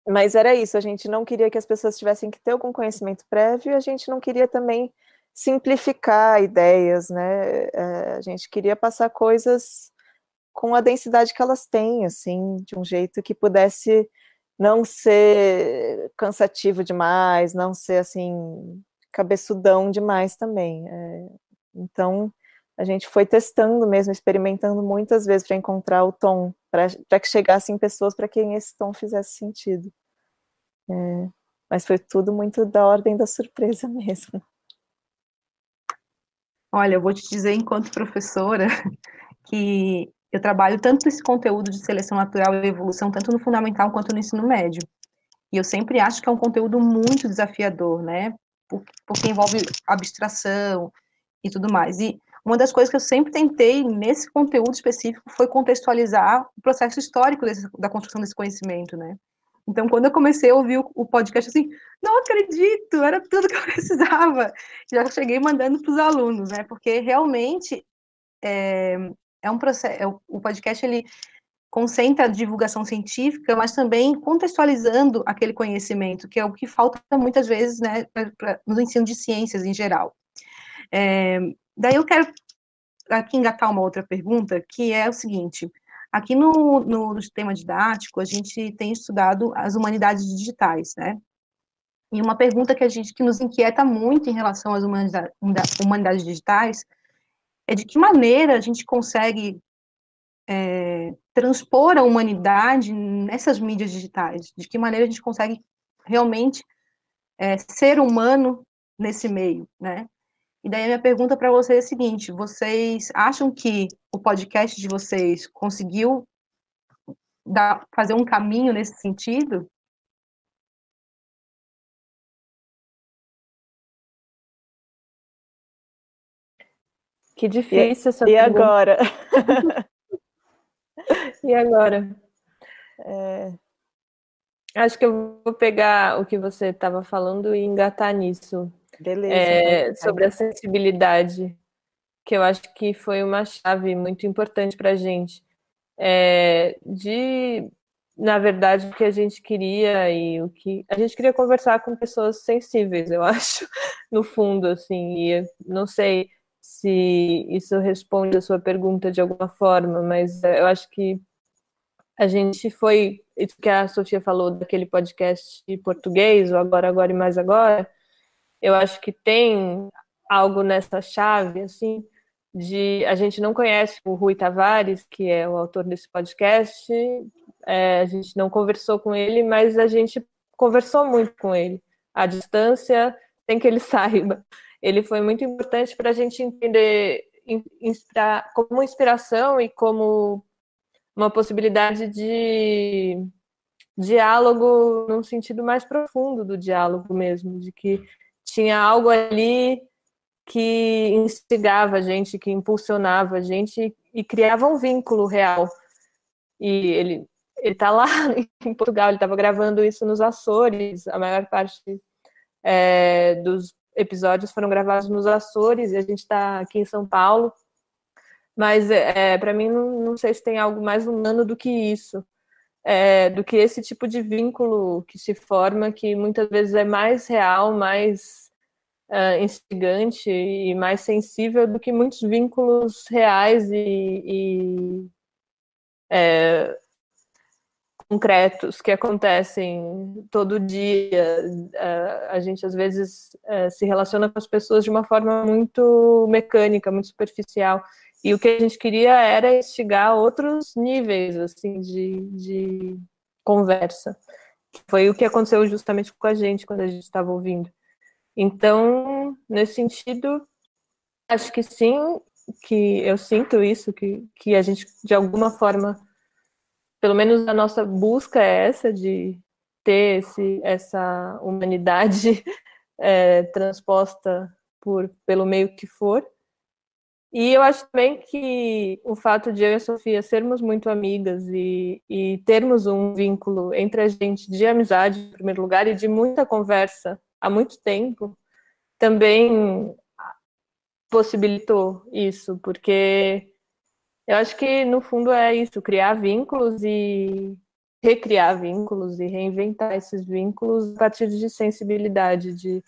mas era isso a gente não queria que as pessoas tivessem que ter algum conhecimento prévio a gente não queria também simplificar ideias, né? É, a gente queria passar coisas com a densidade que elas têm, assim, de um jeito que pudesse não ser cansativo demais, não ser assim cabeçudão demais também. É, então a gente foi testando mesmo, experimentando muitas vezes para encontrar o tom, para que chegassem pessoas para quem esse tom fizesse sentido. É, mas foi tudo muito da ordem da surpresa mesmo. Olha, eu vou te dizer, enquanto professora, que eu trabalho tanto esse conteúdo de seleção natural e evolução, tanto no fundamental quanto no ensino médio. E eu sempre acho que é um conteúdo muito desafiador, né? porque envolve abstração e tudo mais. E uma das coisas que eu sempre tentei nesse conteúdo específico foi contextualizar o processo histórico desse, da construção desse conhecimento, né? Então, quando eu comecei a ouvir o, podcast, assim, não acredito, era tudo que eu precisava. Já cheguei mandando para os alunos, né? Porque realmente é, é um processo. É, o podcast ele concentra a divulgação científica, mas também contextualizando aquele conhecimento, que é o que falta muitas vezes, né, pra, no ensino de ciências em geral. É, daí eu quero aqui engatar uma outra pergunta, que é o seguinte: aqui no, no sistema didático, a gente tem estudado as humanidades digitais, né? E uma pergunta que a gente que nos inquieta muito em relação às humanidades digitais é de que maneira a gente consegue é, transpor a humanidade nessas mídias digitais, de que maneira a gente consegue realmente é, ser humano nesse meio, né? E daí a minha pergunta para vocês é a seguinte: vocês acham que o podcast de vocês conseguiu dar, fazer um caminho nesse sentido? Que difícil e, essa e pergunta. agora? e agora? É... Acho que eu vou pegar o que você estava falando e engatar nisso. Beleza. É, sobre a sensibilidade, que eu acho que foi uma chave muito importante para a gente. É, de, na verdade, o que a gente queria e o que. A gente queria conversar com pessoas sensíveis, eu acho, no fundo, assim, e não sei se isso responde a sua pergunta de alguma forma, mas eu acho que a gente foi, isso que a Sofia falou daquele podcast português, o Agora, Agora e Mais Agora, eu acho que tem algo nessa chave, assim, de a gente não conhece o Rui Tavares, que é o autor desse podcast, é, a gente não conversou com ele, mas a gente conversou muito com ele. À distância, sem que ele saiba. Ele foi muito importante para a gente entender inspirar, como inspiração e como uma possibilidade de diálogo num sentido mais profundo do diálogo mesmo, de que tinha algo ali que instigava a gente, que impulsionava a gente e criava um vínculo real. E ele ele está lá em Portugal, ele estava gravando isso nos Açores, a maior parte é, dos episódios foram gravados nos Açores e a gente está aqui em São Paulo. Mas é, para mim não, não, sei se tem algo mais humano do que isso, é, do que esse tipo de vínculo que se forma, que muitas vezes é mais real, mais uh, instigante e mais sensível do que muitos vínculos reais e, e é, concretos que acontecem todo dia. Uh, a gente às vezes uh, se relaciona com as pessoas de uma forma muito mecânica, muito superficial. E o que a gente queria era instigar outros níveis assim de, de conversa. Foi o que aconteceu justamente com a gente quando a gente estava ouvindo. Então, nesse sentido, acho que sim, que eu sinto isso, que, que a gente, de alguma forma, pelo menos a nossa busca é essa de ter esse, essa humanidade é, transposta por, pelo meio que for. E eu acho também que o fato de eu e a Sofia sermos muito amigas e, e termos um vínculo entre a gente de amizade, em primeiro lugar, e de muita conversa há muito tempo, também possibilitou isso, porque eu acho que no fundo é isso, criar vínculos e recriar vínculos e reinventar esses vínculos a partir de sensibilidade, de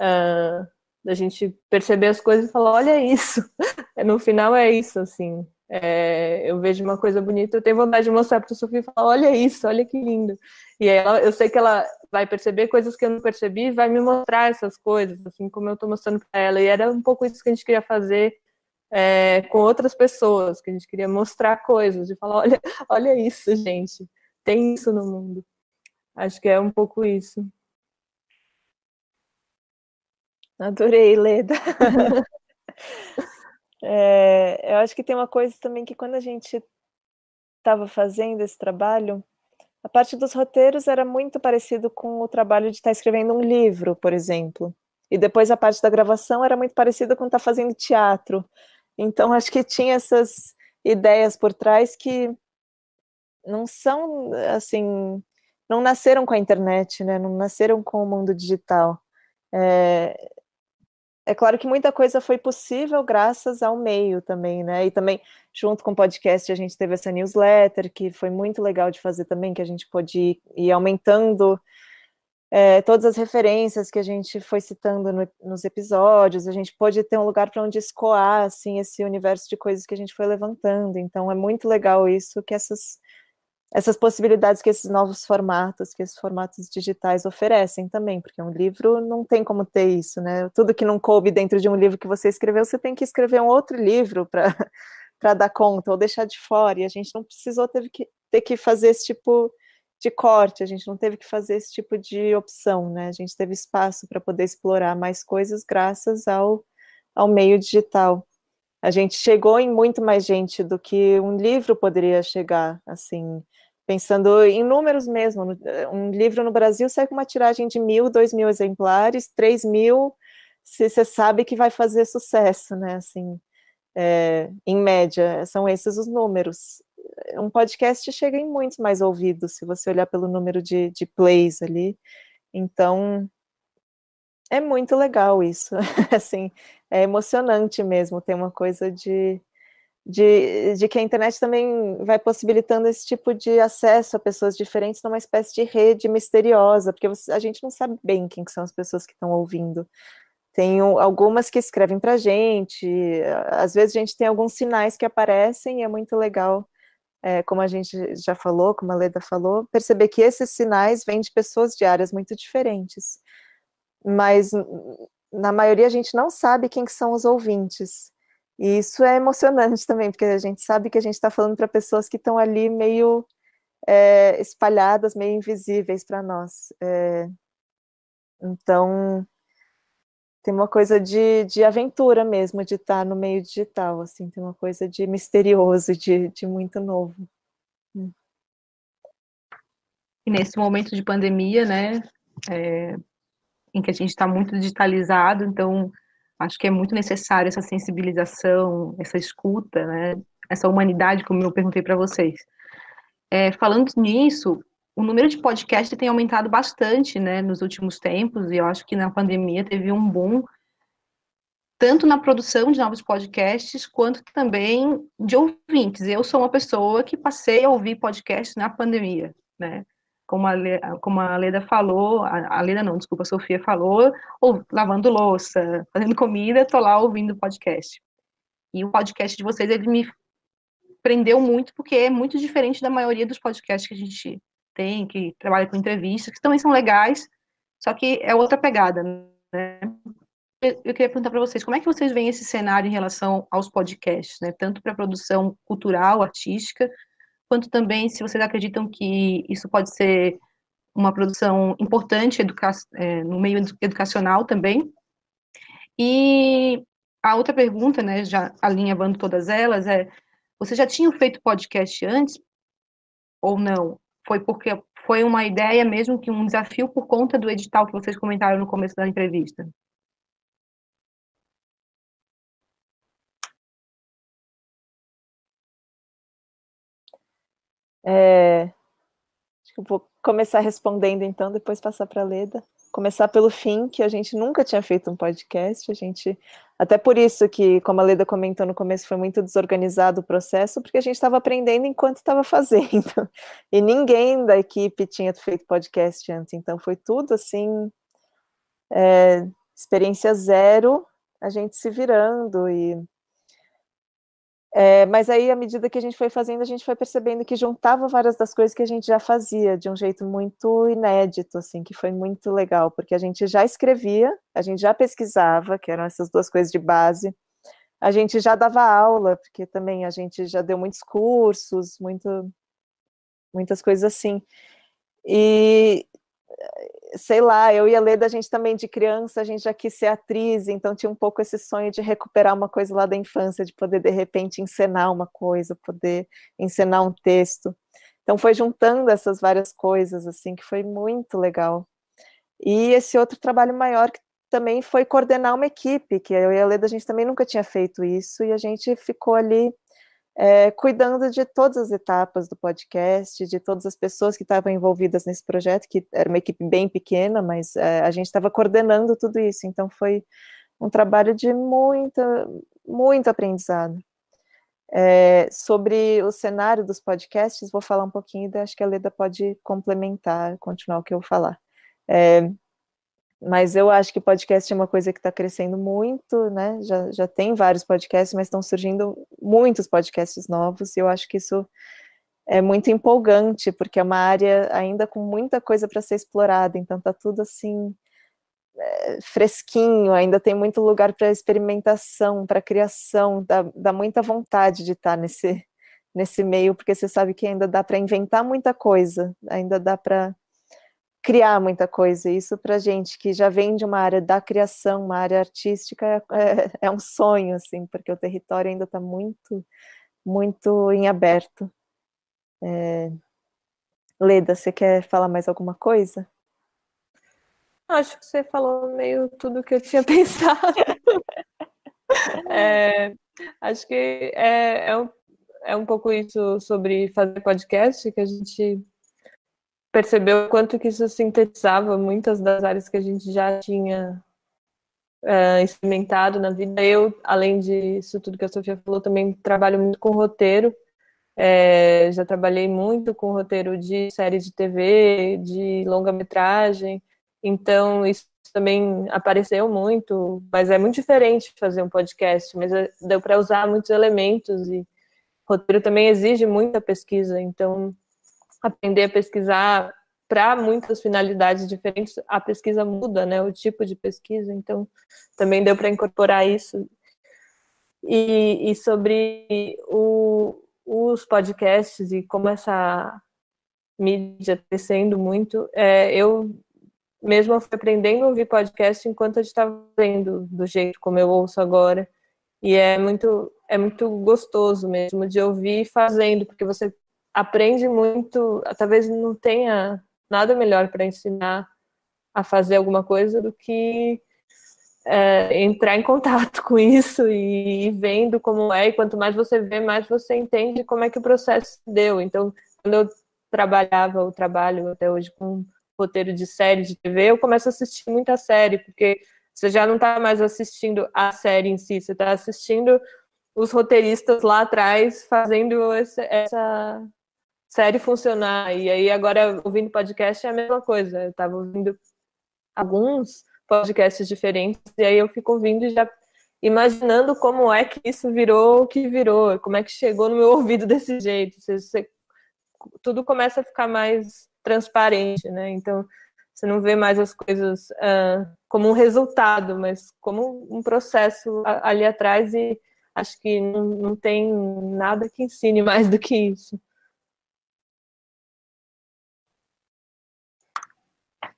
uh, da gente perceber as coisas e falar, olha isso, no final é isso, assim, é, eu vejo uma coisa bonita, eu tenho vontade de mostrar para a Sofia e falar, olha isso, olha que lindo. E ela, eu sei que ela vai perceber coisas que eu não percebi e vai me mostrar essas coisas, assim como eu estou mostrando para ela. E era um pouco isso que a gente queria fazer é, com outras pessoas, que a gente queria mostrar coisas, e falar, olha, olha isso, gente, tem isso no mundo. Acho que é um pouco isso. Adorei, Leda. É, eu acho que tem uma coisa também que quando a gente estava fazendo esse trabalho, a parte dos roteiros era muito parecido com o trabalho de estar tá escrevendo um livro, por exemplo. E depois a parte da gravação era muito parecida com estar tá fazendo teatro. Então acho que tinha essas ideias por trás que não são assim, não nasceram com a internet, né? Não nasceram com o mundo digital. É, é claro que muita coisa foi possível graças ao meio também, né? E também, junto com o podcast, a gente teve essa newsletter, que foi muito legal de fazer também, que a gente pôde ir, ir aumentando é, todas as referências que a gente foi citando no, nos episódios, a gente pôde ter um lugar para onde escoar, assim, esse universo de coisas que a gente foi levantando. Então, é muito legal isso, que essas essas possibilidades que esses novos formatos, que esses formatos digitais oferecem também, porque um livro não tem como ter isso, né? Tudo que não coube dentro de um livro que você escreveu, você tem que escrever um outro livro para dar conta ou deixar de fora, e a gente não precisou ter que, ter que fazer esse tipo de corte, a gente não teve que fazer esse tipo de opção, né? A gente teve espaço para poder explorar mais coisas graças ao, ao meio digital. A gente chegou em muito mais gente do que um livro poderia chegar, assim, pensando em números mesmo, eh, um livro no Brasil sai com uma tiragem de mil, dois mil exemplares, três mil, se você sabe que vai fazer sucesso, né? Assim, é, em média, são esses os números. Um podcast chega em muitos mais ouvidos, se você olhar pelo número de, de plays ali. Então, é muito legal isso. assim, é emocionante mesmo, tem uma coisa de de, de que a internet também vai possibilitando esse tipo de acesso a pessoas diferentes numa espécie de rede misteriosa, porque você, a gente não sabe bem quem são as pessoas que estão ouvindo. Tem algumas que escrevem para gente, às vezes a gente tem alguns sinais que aparecem e é muito legal, é, como a gente já falou, como a Leda falou, perceber que esses sinais vêm de pessoas de áreas muito diferentes. Mas na maioria a gente não sabe quem são os ouvintes. E isso é emocionante também, porque a gente sabe que a gente está falando para pessoas que estão ali meio é, espalhadas, meio invisíveis para nós. É, então, tem uma coisa de, de aventura mesmo, de estar no meio digital, assim, tem uma coisa de misterioso, de, de muito novo. Hum. E nesse momento de pandemia, né, é, em que a gente está muito digitalizado, então Acho que é muito necessário essa sensibilização, essa escuta, né? essa humanidade, como eu perguntei para vocês. É, falando nisso, o número de podcasts tem aumentado bastante né, nos últimos tempos, e eu acho que na pandemia teve um boom, tanto na produção de novos podcasts, quanto também de ouvintes. Eu sou uma pessoa que passei a ouvir podcasts na pandemia, né? como a, como a Leda falou, a, Leda não, desculpa, a Sofia falou, ou lavando louça, fazendo comida, tô lá ouvindo podcast. E o podcast de vocês, ele me prendeu muito, porque é muito diferente da maioria dos podcasts que a gente tem, que trabalha com entrevistas, que também são legais, só que é outra pegada, né? Eu queria perguntar para vocês, como é que vocês veem esse cenário em relação aos podcasts, né? Tanto para produção cultural, artística, quanto também se vocês acreditam que isso pode ser uma produção importante educa é, no meio educacional também. E a outra pergunta, né, já alinhavando todas elas, é: você já tinha feito podcast antes ou não? Foi porque foi uma ideia mesmo que um desafio por conta do edital que vocês comentaram no começo da entrevista? É, vou começar respondendo então, depois passar para a Leda. Começar pelo fim, que a gente nunca tinha feito um podcast, a gente, até por isso que, como a Leda comentou no começo, foi muito desorganizado o processo, porque a gente estava aprendendo enquanto estava fazendo, e ninguém da equipe tinha feito podcast antes, então foi tudo assim, é, experiência zero, a gente se virando e é, mas aí, à medida que a gente foi fazendo, a gente foi percebendo que juntava várias das coisas que a gente já fazia de um jeito muito inédito, assim, que foi muito legal, porque a gente já escrevia, a gente já pesquisava, que eram essas duas coisas de base, a gente já dava aula, porque também a gente já deu muitos cursos, muito, muitas coisas assim. E sei lá, eu e a Leda, a gente também de criança, a gente já quis ser atriz, então tinha um pouco esse sonho de recuperar uma coisa lá da infância, de poder de repente encenar uma coisa, poder encenar um texto. Então foi juntando essas várias coisas assim que foi muito legal. E esse outro trabalho maior que também foi coordenar uma equipe, que eu e a Leda, a gente também nunca tinha feito isso, e a gente ficou ali é, cuidando de todas as etapas do podcast, de todas as pessoas que estavam envolvidas nesse projeto, que era uma equipe bem pequena, mas é, a gente estava coordenando tudo isso, então foi um trabalho de muita, muito aprendizado. É, sobre o cenário dos podcasts, vou falar um pouquinho, acho que a Leda pode complementar, continuar o que eu falar. É, mas eu acho que podcast é uma coisa que está crescendo muito, né? Já, já tem vários podcasts, mas estão surgindo muitos podcasts novos, e eu acho que isso é muito empolgante, porque é uma área ainda com muita coisa para ser explorada, então tá tudo assim é, fresquinho, ainda tem muito lugar para experimentação, para criação, dá, dá muita vontade de estar tá nesse, nesse meio, porque você sabe que ainda dá para inventar muita coisa, ainda dá para criar muita coisa. Isso para gente que já vem de uma área da criação, uma área artística, é, é, é um sonho, assim, porque o território ainda está muito, muito em aberto. É... Leda, você quer falar mais alguma coisa? Acho que você falou meio tudo que eu tinha pensado. é, acho que é, é, um, é um pouco isso sobre fazer podcast, que a gente percebeu quanto que isso sintetizava muitas das áreas que a gente já tinha uh, experimentado na vida. Eu, além disso tudo que a Sofia falou, também trabalho muito com roteiro. É, já trabalhei muito com roteiro de séries de TV, de longa-metragem, então isso também apareceu muito, mas é muito diferente fazer um podcast, mas é, deu para usar muitos elementos e roteiro também exige muita pesquisa, então aprender a pesquisar para muitas finalidades diferentes, a pesquisa muda, né? O tipo de pesquisa, então também deu para incorporar isso. E, e sobre o, os podcasts e como essa mídia tá crescendo muito, é, eu mesmo fui aprendendo a ouvir podcast enquanto gente estava vendo do jeito como eu ouço agora. E é muito, é muito gostoso mesmo de ouvir fazendo, porque você aprende muito, talvez não tenha nada melhor para ensinar a fazer alguma coisa do que é, entrar em contato com isso e, e vendo como é, e quanto mais você vê, mais você entende como é que o processo deu. Então, quando eu trabalhava, o trabalho até hoje com roteiro de série de TV, eu começo a assistir muita série, porque você já não está mais assistindo a série em si, você está assistindo os roteiristas lá atrás fazendo essa, essa série funcionar. E aí, agora, ouvindo podcast é a mesma coisa. Eu estava ouvindo alguns podcasts diferentes, e aí eu fico ouvindo e já imaginando como é que isso virou o que virou, como é que chegou no meu ouvido desse jeito. Você, você, tudo começa a ficar mais transparente, né? Então, você não vê mais as coisas uh, como um resultado, mas como um processo ali atrás, e acho que não, não tem nada que ensine mais do que isso.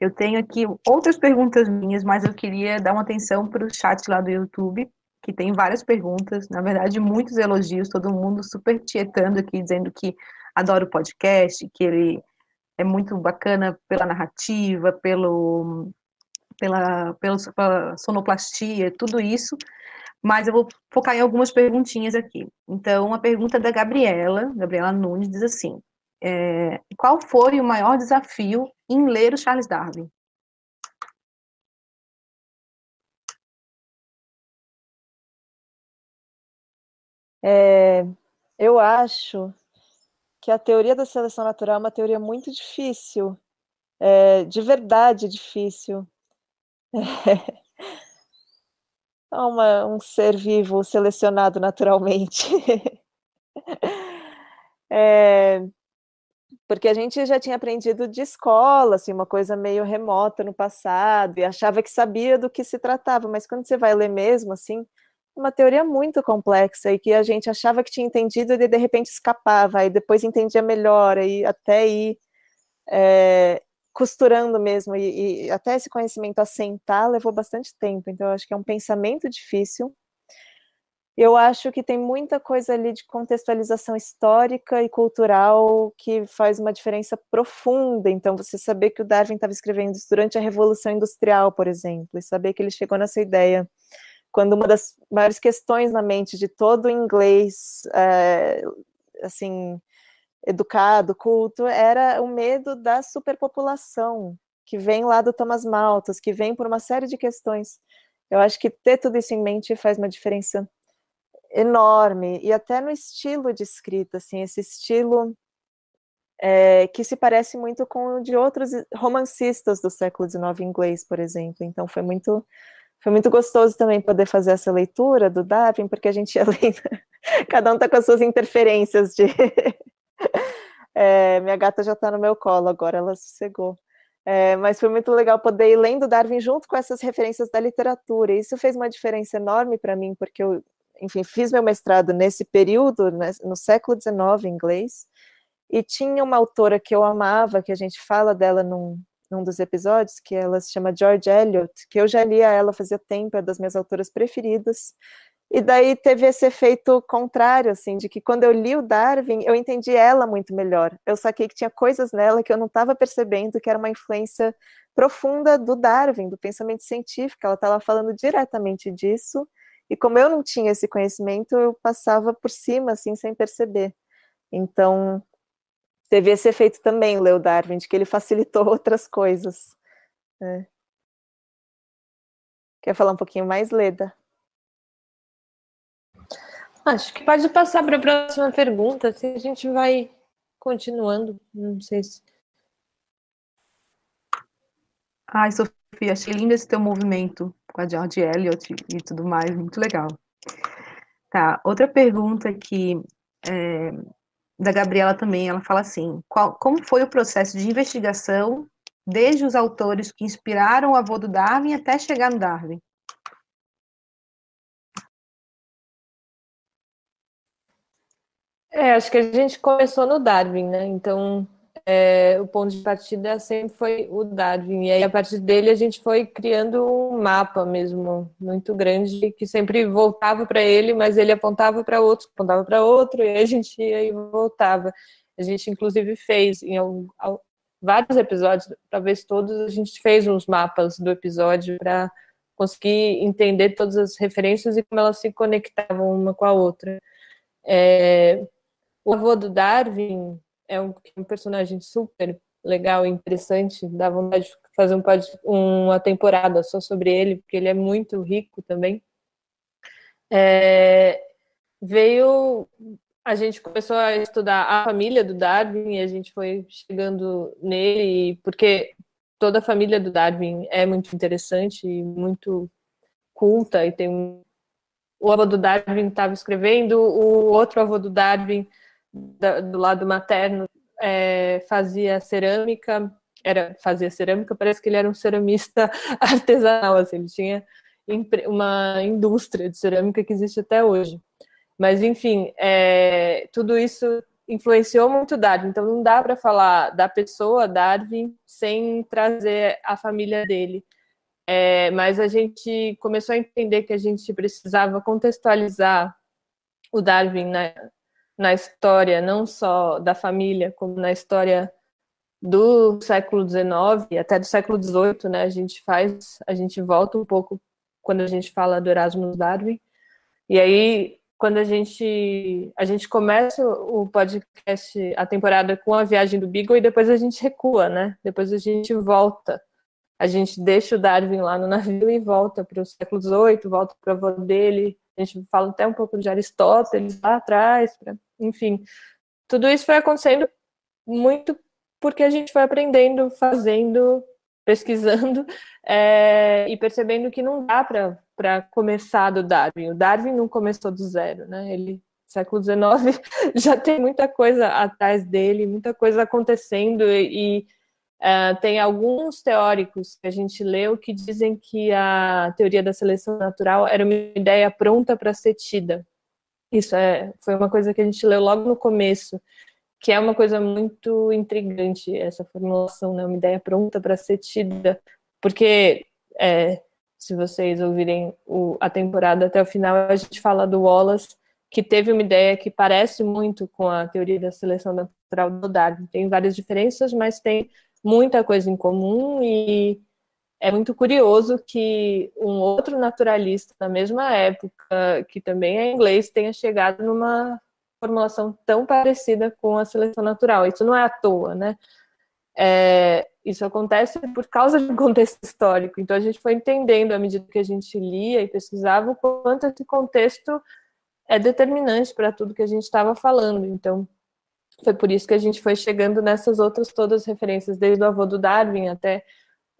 Eu tenho aqui outras perguntas minhas, mas eu queria dar uma atenção para o chat lá do YouTube, que tem várias perguntas, na verdade, muitos elogios, todo mundo super tietando aqui, dizendo que adora o podcast, que ele é muito bacana pela narrativa, pelo, pela, pela, pela sonoplastia, tudo isso. Mas eu vou focar em algumas perguntinhas aqui. Então, a pergunta da Gabriela, Gabriela Nunes, diz assim: é, qual foi o maior desafio em ler o Charles Darwin? É, eu acho que a teoria da seleção natural é uma teoria muito difícil, é, de verdade difícil. É uma, um ser vivo selecionado naturalmente. é, porque a gente já tinha aprendido de escola, assim, uma coisa meio remota no passado, e achava que sabia do que se tratava, mas quando você vai ler mesmo, assim, uma teoria muito complexa e que a gente achava que tinha entendido e de repente escapava, e depois entendia melhor, e até ir é, costurando mesmo, e, e, até esse conhecimento assentar levou bastante tempo, então eu acho que é um pensamento difícil. Eu acho que tem muita coisa ali de contextualização histórica e cultural que faz uma diferença profunda. Então, você saber que o Darwin estava escrevendo isso durante a Revolução Industrial, por exemplo, e saber que ele chegou nessa ideia quando uma das maiores questões na mente de todo inglês, é, assim, educado, culto, era o medo da superpopulação, que vem lá do Thomas Malthus, que vem por uma série de questões. Eu acho que ter tudo isso em mente faz uma diferença enorme e até no estilo de escrita, assim, esse estilo é, que se parece muito com o de outros romancistas do século XIX inglês, por exemplo. Então foi muito foi muito gostoso também poder fazer essa leitura do Darwin, porque a gente ia lendo, cada um está com as suas interferências de é, minha gata já está no meu colo agora, ela sossegou. É, mas foi muito legal poder ir lendo Darwin junto com essas referências da literatura. E isso fez uma diferença enorme para mim, porque eu enfim, fiz meu mestrado nesse período, né, no século XIX, em inglês, e tinha uma autora que eu amava, que a gente fala dela num, num dos episódios, que ela se chama George Eliot, que eu já lia ela fazia tempo, é das minhas autoras preferidas, e daí teve esse efeito contrário, assim, de que quando eu li o Darwin, eu entendi ela muito melhor. Eu saquei que tinha coisas nela que eu não estava percebendo, que era uma influência profunda do Darwin, do pensamento científico. Ela estava falando diretamente disso, e como eu não tinha esse conhecimento, eu passava por cima, assim, sem perceber. Então, teve esse efeito também, o Leo Darwin, de que ele facilitou outras coisas. É. Quer falar um pouquinho mais, Leda? Acho que pode passar para a próxima pergunta, assim a gente vai continuando. Não sei se. Ai, Sofia, achei lindo esse teu movimento com a George Eliot e tudo mais, muito legal. Tá, outra pergunta aqui é, da Gabriela também, ela fala assim, qual, como foi o processo de investigação desde os autores que inspiraram o avô do Darwin até chegar no Darwin? É, acho que a gente começou no Darwin, né? Então, é, o ponto de partida sempre foi o Darwin. E aí, a partir dele, a gente foi criando um mapa mesmo muito grande que sempre voltava para ele, mas ele apontava para outro, apontava para outro, e a gente ia e voltava. A gente, inclusive, fez em vários episódios, talvez todos, a gente fez uns mapas do episódio para conseguir entender todas as referências e como elas se conectavam uma com a outra. É, o avô do Darwin é um, um personagem super legal interessante, dá vontade de fazer um, uma temporada só sobre ele, porque ele é muito rico também. É, veio, a gente começou a estudar a família do Darwin e a gente foi chegando nele, porque toda a família do Darwin é muito interessante e muito culta e tem o avô do Darwin estava escrevendo, o outro avô do Darwin da, do lado materno é, fazia cerâmica, era fazia cerâmica, parece que ele era um ceramista artesanal, assim, ele tinha uma indústria de cerâmica que existe até hoje. Mas, enfim, é, tudo isso influenciou muito Darwin, então não dá para falar da pessoa Darwin sem trazer a família dele. É, mas a gente começou a entender que a gente precisava contextualizar o Darwin na, na história não só da família, como na história do século XIX até do século XVIII, né? A gente faz, a gente volta um pouco quando a gente fala do Erasmus Darwin. E aí, quando a gente a gente começa o podcast, a temporada com a viagem do Beagle e depois a gente recua, né? Depois a gente volta. A gente deixa o Darwin lá no navio e volta para o século XVIII, volta para a avó dele. A gente fala até um pouco de Aristóteles lá atrás, pra enfim, tudo isso foi acontecendo muito porque a gente foi aprendendo, fazendo, pesquisando é, e percebendo que não dá para começar do Darwin. O Darwin não começou do zero, né? Ele século XIX já tem muita coisa atrás dele, muita coisa acontecendo e, uh, tem alguns teóricos que a gente leu que dizem que a teoria da seleção natural era uma ideia pronta para ser tida. Isso é, foi uma coisa que a gente leu logo no começo, que é uma coisa muito intrigante essa formulação, né? Uma ideia pronta para ser tida, porque é, Se vocês ouvirem o, a temporada até o final, a gente fala do Wallace, que teve uma ideia que parece muito com a teoria da seleção natural do Darwin. Tem várias diferenças, mas tem muita coisa em comum e é muito curioso que um outro naturalista na mesma época, que também é inglês, tenha chegado numa formulação tão parecida com a seleção natural. Isso não é à toa, né? É, isso acontece por causa de um contexto histórico. Então a gente foi entendendo à medida que a gente lia e pesquisava o quanto esse contexto é determinante para tudo que a gente estava falando. Então foi por isso que a gente foi chegando nessas outras todas referências, desde o avô do Darwin até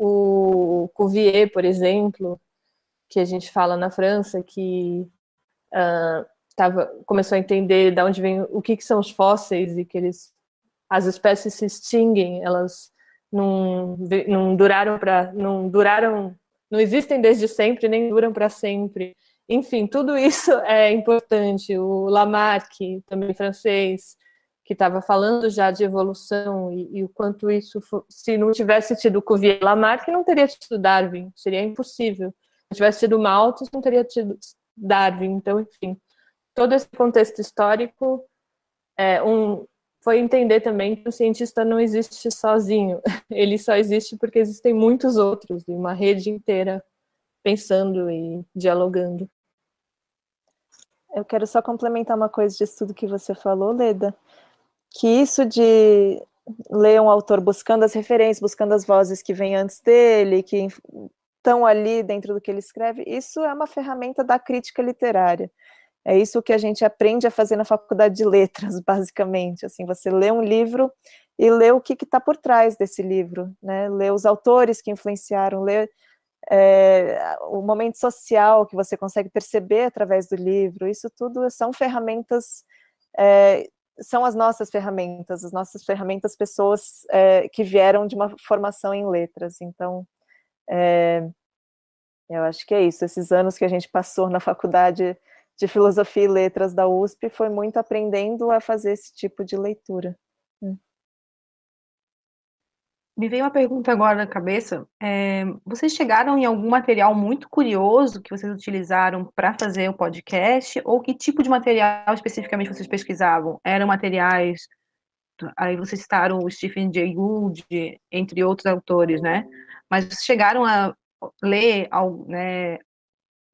o Cuvier, por exemplo, que a gente fala na França, que uh, tava, começou a entender de onde vem o que, que são os fósseis e que eles, as espécies se extinguem, elas não, não duraram para, não duraram, não existem desde sempre nem duram para sempre. Enfim, tudo isso é importante. O Lamarck, também francês, que estava falando já de evolução e, e, o quanto isso, se não tivesse tido Cuvier e Lamarck, não teria tido Darwin, seria impossível. Se tivesse tido Malthus, não teria tido Darwin. Então, enfim, todo esse contexto histórico é um, foi entender também que o cientista não existe sozinho, ele só existe porque existem muitos outros, e uma rede inteira pensando e dialogando. Eu quero só complementar uma coisa de tudo que você falou, Leda que isso de ler um autor buscando as referências, buscando as vozes que vêm antes dele, que estão ali dentro do que ele escreve, isso é uma ferramenta da crítica literária. É isso que a gente aprende a fazer na faculdade de letras, basicamente. Assim, você lê um livro e lê o que está por trás desse livro, né? Lê os autores que influenciaram, lê é, o momento social que você consegue perceber através do livro. Isso tudo são ferramentas é, são as nossas ferramentas, as nossas ferramentas, pessoas é, que vieram de uma formação em letras. Então, é, eu acho que é isso. Esses anos que a gente passou na faculdade de filosofia e letras da USP foi muito aprendendo a fazer esse tipo de leitura. Me veio uma pergunta agora na cabeça. É, vocês chegaram em algum material muito curioso que vocês utilizaram para fazer o podcast? Ou que tipo de material especificamente vocês pesquisavam? Eram materiais. Aí vocês citaram o Stephen Jay Gould, entre outros autores, né? Mas vocês chegaram a ler né,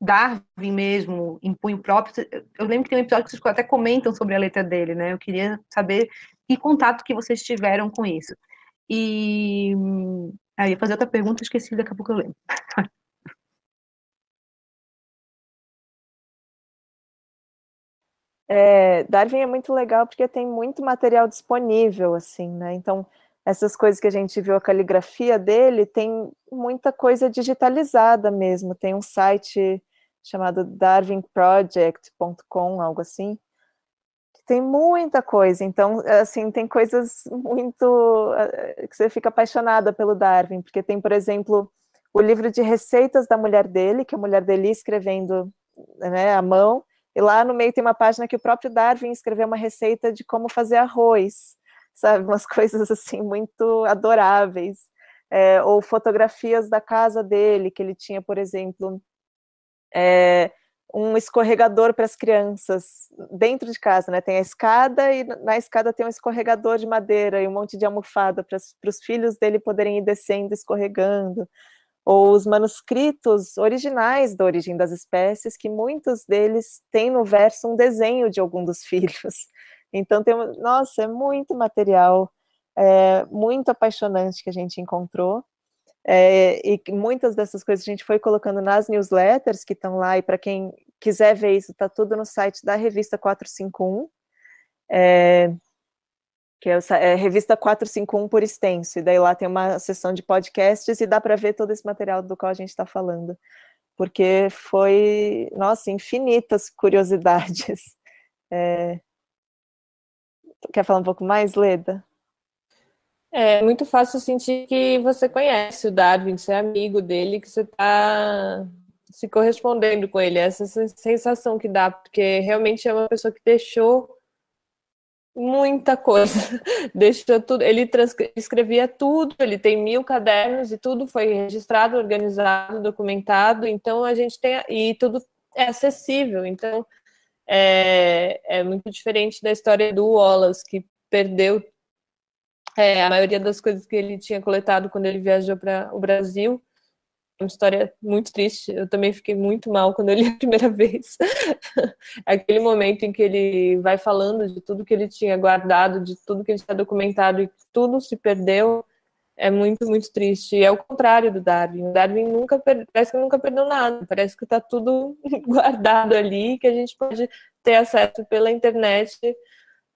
Darwin mesmo, em punho próprio? Eu lembro que tem um episódio que vocês até comentam sobre a letra dele, né? Eu queria saber que contato que vocês tiveram com isso. E aí, ia fazer outra pergunta, esqueci, daqui a pouco eu lembro. É, Darwin é muito legal porque tem muito material disponível, assim, né? Então, essas coisas que a gente viu, a caligrafia dele, tem muita coisa digitalizada mesmo. Tem um site chamado darwinproject.com, algo assim, tem muita coisa. Então, assim, tem coisas muito eh, que você fica apaixonada pelo Darwin, porque tem, por exemplo, o livro de receitas da mulher dele, que a mulher dele escrevendo né, à mão, e lá no meio tem uma página que o próprio Darwin escreveu uma receita de como fazer arroz, sabe? Umas coisas assim muito adoráveis. É, ou fotografias da casa dele, que ele tinha, por exemplo, é, um escorregador para as crianças dentro de casa, né? Tem a escada e na escada tem um escorregador de madeira e um monte de almofada para os filhos dele poderem ir descendo, escorregando. Ou os manuscritos originais da origem das espécies, que muitos deles têm no verso um desenho de algum dos filhos. Então tem, nossa, é muito material, é, muito apaixonante que a gente encontrou. É, e muitas dessas coisas a gente foi colocando nas newsletters que estão lá, e para quem quiser ver isso, está tudo no site da revista 451, é, que é, é revista 451 por extenso, e daí lá tem uma seção de podcasts e dá para ver todo esse material do qual a gente está falando, porque foi, nossa, infinitas curiosidades. É... Quer falar um pouco mais, Leda? É muito fácil sentir que você conhece o Darwin, você é amigo dele, que você está se correspondendo com ele. Essa sensação que dá, porque realmente é uma pessoa que deixou muita coisa. Deixou tudo, ele escrevia tudo, ele tem mil cadernos e tudo foi registrado, organizado, documentado, então a gente tem e tudo é acessível, então é, é muito diferente da história do Wallace, que perdeu é, a maioria das coisas que ele tinha coletado quando ele viajou para o Brasil uma história muito triste. Eu também fiquei muito mal quando eu li a primeira vez. Aquele momento em que ele vai falando de tudo que ele tinha guardado, de tudo que ele tinha documentado e tudo se perdeu, é muito, muito triste. E é o contrário do Darwin. O Darwin nunca parece que nunca perdeu nada. Parece que está tudo guardado ali, que a gente pode ter acesso pela internet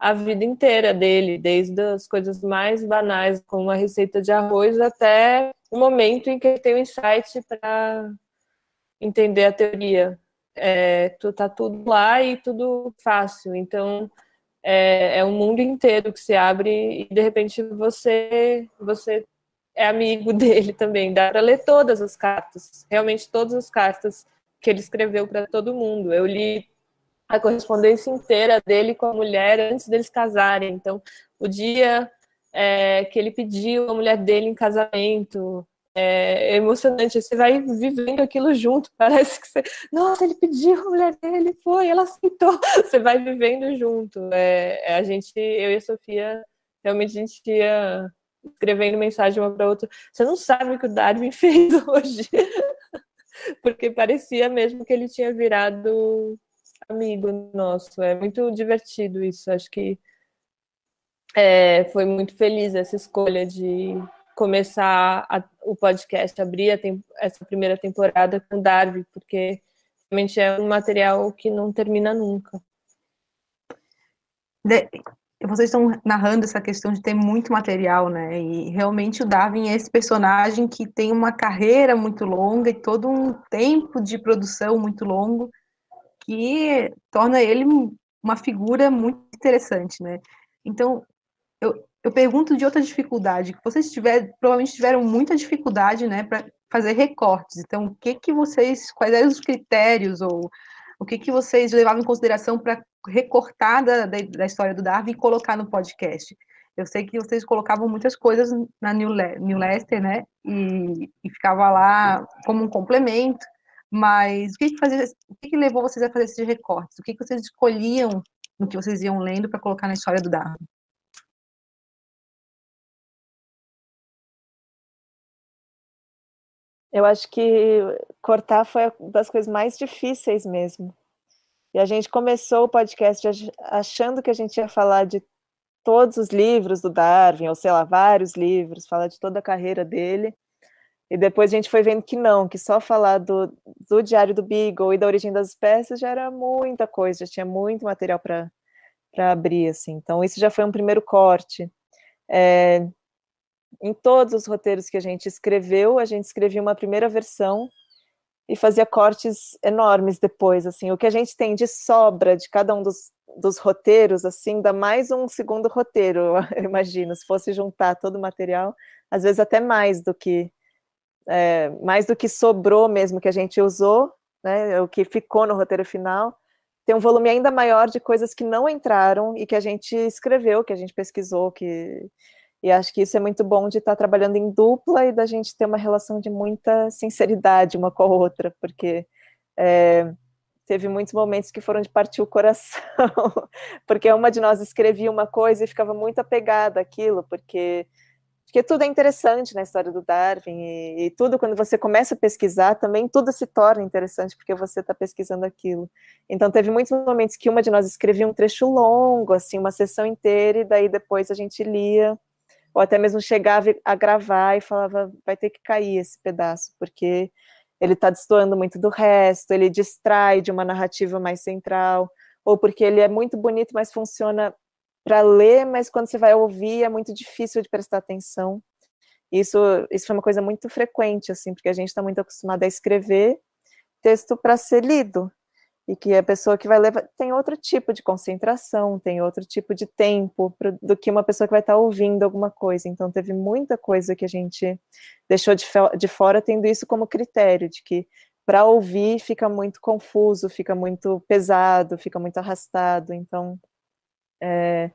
a vida inteira dele, desde as coisas mais banais, como a receita de arroz, até o momento em que ele tem o um insight para entender a teoria. É, tá tudo lá e tudo fácil. Então, é, é um mundo inteiro que se abre e, de repente, você, você é amigo dele também. Dá para ler todas as cartas, realmente todas as cartas que ele escreveu para todo mundo. Eu li a correspondência inteira dele com a mulher antes deles casarem. Então, o dia é, que ele pediu a mulher dele em casamento, é, emocionante. Você vai vivendo aquilo junto. Parece que você, nossa, ele pediu a mulher dele, foi, ela aceitou. Você vai vivendo junto. É, é, a gente, eu e a Sofia, realmente a gente ia escrevendo mensagem uma para outra. Você não sabe o que o Darwin fez hoje, porque parecia mesmo que ele tinha virado amigo nosso. É muito divertido isso. Acho que é, foi muito feliz essa escolha de começar a, o podcast, abrir tem, essa primeira temporada com Darwin, porque realmente é um material que não termina nunca. De, vocês estão narrando essa questão de ter muito material, né? E realmente o Darwin é esse personagem que tem uma carreira muito longa e todo um tempo de produção muito longo que torna ele uma figura muito interessante, né? Então, eu, eu pergunto de outra dificuldade, que vocês tiver, provavelmente tiveram muita dificuldade, né, para fazer recortes. Então, o que que vocês, quais eram os critérios ou o que que vocês levavam em consideração para recortar da, da, da, história do Darwin e colocar no podcast? Eu sei que vocês colocavam muitas coisas na New, Le New Leicester, né, e, e ficava lá como um complemento, mas o que, fazia, o que, levou vocês a fazer esses recortes? O que vocês escolhiam no que vocês iam lendo para colocar na história do Darwin? Eu acho que cortar foi uma das coisas mais difíceis mesmo. E a gente começou o podcast achando que a gente ia falar de todos os livros do Darwin, ou sei lá, vários livros, falar de toda a carreira dele. E depois a gente foi vendo que não, que só falar do, do Diário do Beagle e da origem das espécies já era muita coisa, já tinha muito material para abrir, assim. Então, isso já foi um primeiro corte. É, em todos os roteiros que a gente escreveu, a gente escrevia uma primeira versão e fazia cortes enormes depois, assim. O que a gente tem de sobra de cada um dos, dos roteiros, assim, dá mais um segundo roteiro, eu imagino, se fosse juntar todo o material, às vezes até mais do que é, mais do que sobrou mesmo que a gente usou, né, o que ficou no roteiro final, tem um volume ainda maior de coisas que não entraram e que a gente escreveu, que a gente pesquisou, que e acho que isso é muito bom de estar trabalhando em dupla e da gente ter uma relação de muita sinceridade uma com a outra, porque é, teve muitos momentos que foram de partir o coração, porque uma de nós escrevia uma coisa e ficava muito apegada àquilo, porque porque tudo é interessante na história do Darwin e, e, tudo quando você começa a pesquisar também tudo se torna interessante porque você está pesquisando aquilo. Então teve muitos momentos que uma de nós escrevia um trecho longo, assim, uma sessão inteira e daí depois a gente lia ou até mesmo chegava a gravar e falava vai ter que cair esse pedaço porque ele está destoando muito do resto, ele distrai de uma narrativa mais central ou porque ele é muito bonito, mas funciona para ler, mas quando você vai ouvir é muito difícil de prestar atenção. Isso, isso foi uma coisa muito frequente, assim, porque a gente está muito acostumado a escrever texto para ser lido, e que a pessoa que vai ler tem outro tipo de concentração, tem outro tipo de tempo do que uma pessoa que vai estar tá ouvindo alguma coisa. Então, teve muita coisa que a gente deixou de, de fora, tendo isso como critério, de que para ouvir fica muito confuso, fica muito pesado, fica muito arrastado. Então, é,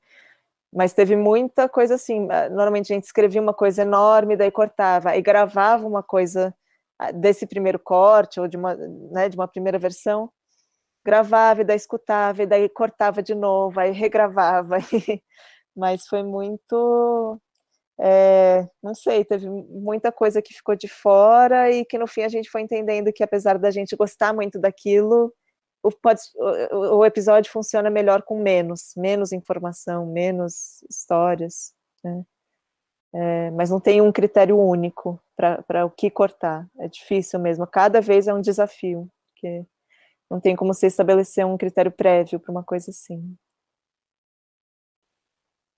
mas teve muita coisa assim. Eh, normalmente a gente escrevia uma coisa enorme, daí cortava, e gravava uma coisa ah, desse primeiro corte, ou de uma, né, de uma primeira versão, gravava, e daí escutava, e daí cortava de novo, aí regravava. mas foi muito. É, não sei, teve muita coisa que ficou de fora e que no fim a gente foi entendendo que apesar da gente gostar muito daquilo, o, pode, o, o episódio funciona melhor com menos, menos informação, menos histórias, né? É, mas não tem um critério único para o que cortar. É difícil mesmo. Cada vez é um desafio, porque não tem como você estabelecer um critério prévio para uma coisa assim.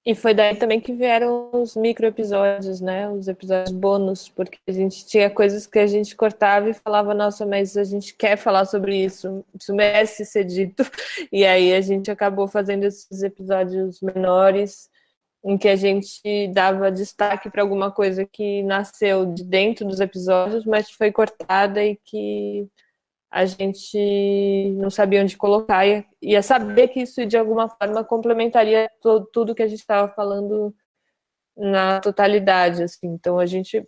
E foi daí também que vieram os micro episódios, né? Os episódios bônus, porque a gente tinha coisas que a gente cortava e falava, nossa, mas a gente quer falar sobre isso, isso merece ser dito. E aí a gente acabou fazendo esses episódios menores, em que a gente dava destaque para alguma coisa que nasceu de dentro dos episódios, mas foi cortada e que a gente não sabia onde colocar, e ia saber que isso de alguma forma complementaria to, tudo que a gente estava falando na totalidade, assim. Então a gente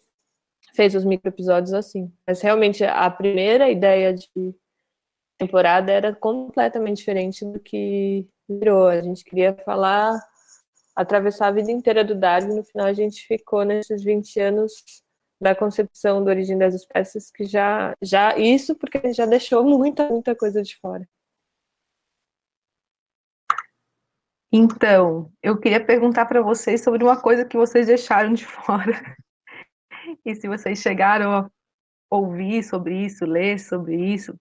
fez os micro episódios assim. Mas realmente a primeira ideia de temporada era completamente diferente do que virou. A gente queria falar, atravessar a vida inteira do Darwin, no final a gente ficou nesses 20 anos da concepção da origem das espécies que já já isso porque já deixou muita muita coisa de fora. Então, eu queria perguntar para vocês sobre uma coisa que vocês deixaram de fora. E se vocês chegaram a ouvir sobre isso, ler sobre isso.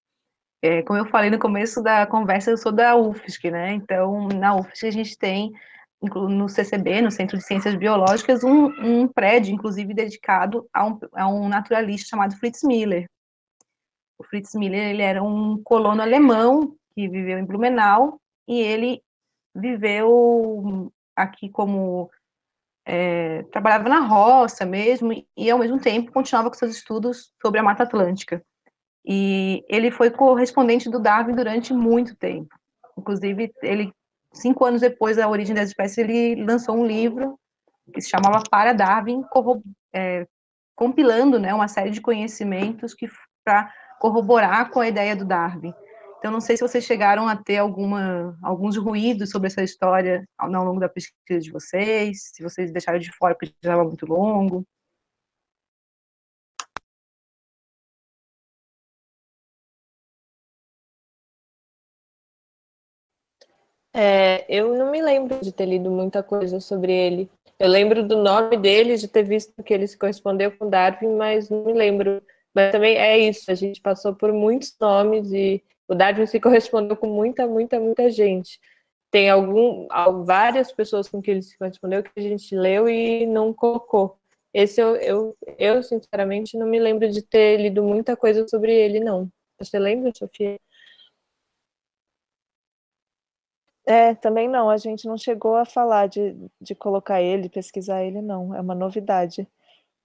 É, como eu falei no começo da conversa, eu sou da UFSC, né? Então, na UFSC a gente tem no CCB, no Centro de Ciências Biológicas, um, um prédio, inclusive, dedicado a um, a um, naturalista chamado Fritz Miller. O Fritz Miller ele era um colono alemão que viveu em Blumenau e ele viveu aqui como é, trabalhava na roça mesmo e ao mesmo tempo continuava com seus estudos sobre a Mata Atlântica. E ele foi correspondente do Darwin durante muito tempo. Inclusive, ele cinco anos depois da origem das espécies, ele lançou um livro que se chamava Para Darwin, é, compilando né, uma série de conhecimentos que para corroborar com a ideia do Darwin. Então, não sei se vocês chegaram a ter alguma, alguns ruídos sobre essa história ao, ao longo da pesquisa de vocês, se vocês deixaram de fora porque já estava muito longo. É, eu não me lembro de ter lido muita coisa sobre ele. Eu lembro do nome dele, de ter visto que ele se correspondeu com Darwin, mas não me lembro. Mas também é isso, a gente passou por muitos nomes e o Darwin se correspondeu com muita, muita, muita gente. Tem algum, várias pessoas com que ele se correspondeu que a gente leu e não colocou. Esse eu, eu, eu sinceramente, não me lembro de ter lido muita coisa sobre ele, não. Você lembra, Sofia? É, também não, a gente não chegou a falar de, de colocar ele, pesquisar ele, não, é uma novidade.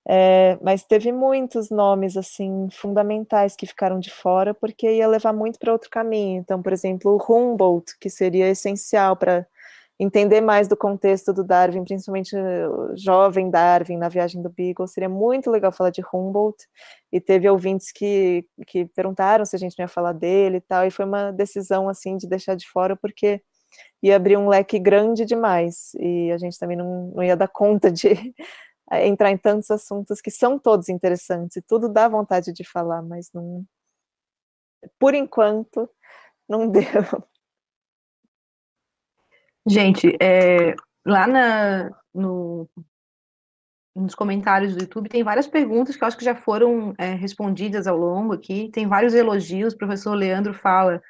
É, mas teve muitos nomes, assim, fundamentais que ficaram de fora, porque ia levar muito para outro caminho. Então, por exemplo, o Humboldt, que seria essencial para entender mais do contexto do Darwin, principalmente o jovem Darwin na viagem do Beagle, seria muito legal falar de Humboldt, e teve ouvintes que, que perguntaram se a gente não ia falar dele e tal, e foi uma decisão, assim, de deixar de fora, porque ia abrir um leque grande demais e a gente também não, não ia dar conta de entrar em tantos assuntos que são todos interessantes e tudo dá vontade de falar, mas não. Por enquanto, não deu. Gente, é, lá na, no, nos comentários do YouTube tem várias perguntas que eu acho que já foram é, respondidas ao longo aqui. Tem vários elogios. O professor Leandro fala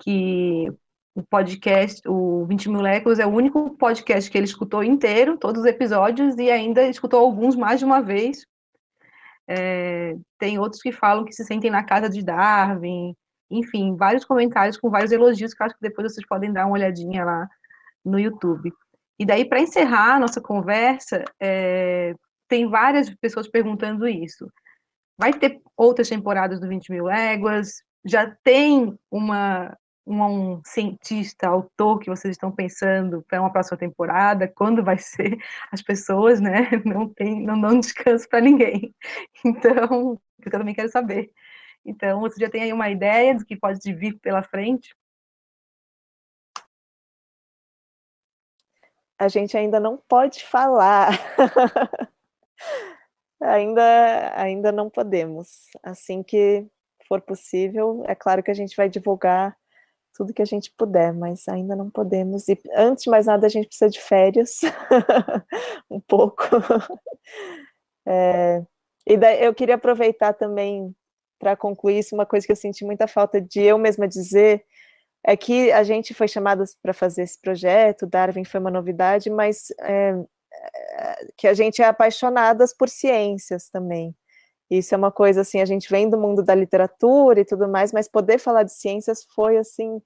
que o podcast, o 20 mil Léculos é o único podcast que ele escutou inteiro, todos os episódios, e ainda escutou alguns mais de uma vez. É, tem outros que falam que se sentem na casa de Darwin, enfim, vários comentários com vários elogios que acho que depois vocês podem dar uma olhadinha lá no YouTube. E daí, para encerrar a nossa conversa, é, tem várias pessoas perguntando isso. Vai ter outras temporadas do 20 mil léguas? Já tem uma um, um, cientista, autor que vocês estão pensando para uma próxima temporada? Quando vai ser? As pessoas, né, não tem, não dão descanso para ninguém. Então, eu também quero saber. Então, você já tem aí uma ideia do que pode vir pela frente? A gente ainda não pode falar. ainda, ainda não podemos. Assim que for possível, é claro que a gente vai divulgar tudo que a gente puder, mas ainda não podemos. E antes de mais nada, a gente precisa de férias, um pouco. É, e daí, eu queria aproveitar também para concluir isso, uma coisa que eu senti muita falta de eu mesma dizer é que a gente foi chamadas para fazer esse projeto, Darwin foi uma novidade, mas é, é, que a gente é apaixonadas por ciências também. Isso é uma coisa assim, a gente vem do mundo da literatura e tudo mais, mas poder falar de ciências foi assim,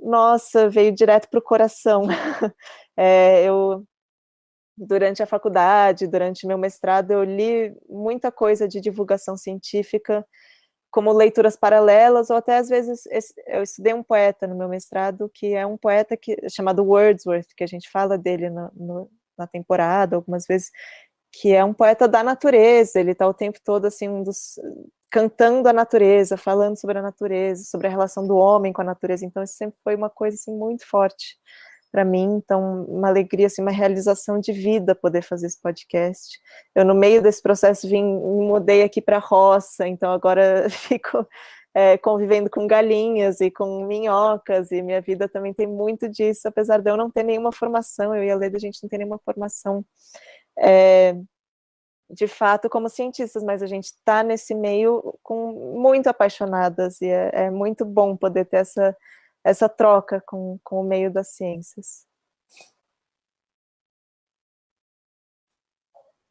nossa, veio direto para o coração. é, eu durante a faculdade, durante meu mestrado, eu li muita coisa de divulgação científica, como leituras paralelas, ou até às vezes eu estudei um poeta no meu mestrado, que é um poeta que, chamado Wordsworth, que a gente fala dele no, no, na temporada, algumas vezes, que é um poeta da natureza, ele está o tempo todo assim, um dos, cantando a natureza, falando sobre a natureza, sobre a relação do homem com a natureza, então isso sempre foi uma coisa assim, muito forte para mim, então uma alegria, assim, uma realização de vida poder fazer esse podcast. Eu no meio desse processo vim, me mudei aqui para a roça, então agora fico é, convivendo com galinhas e com minhocas, e minha vida também tem muito disso, apesar de eu não ter nenhuma formação, eu e a Leda, a gente não tem nenhuma formação é, de fato como cientistas, mas a gente está nesse meio com muito apaixonadas, e é, é muito bom poder ter essa essa troca com, com o meio das ciências.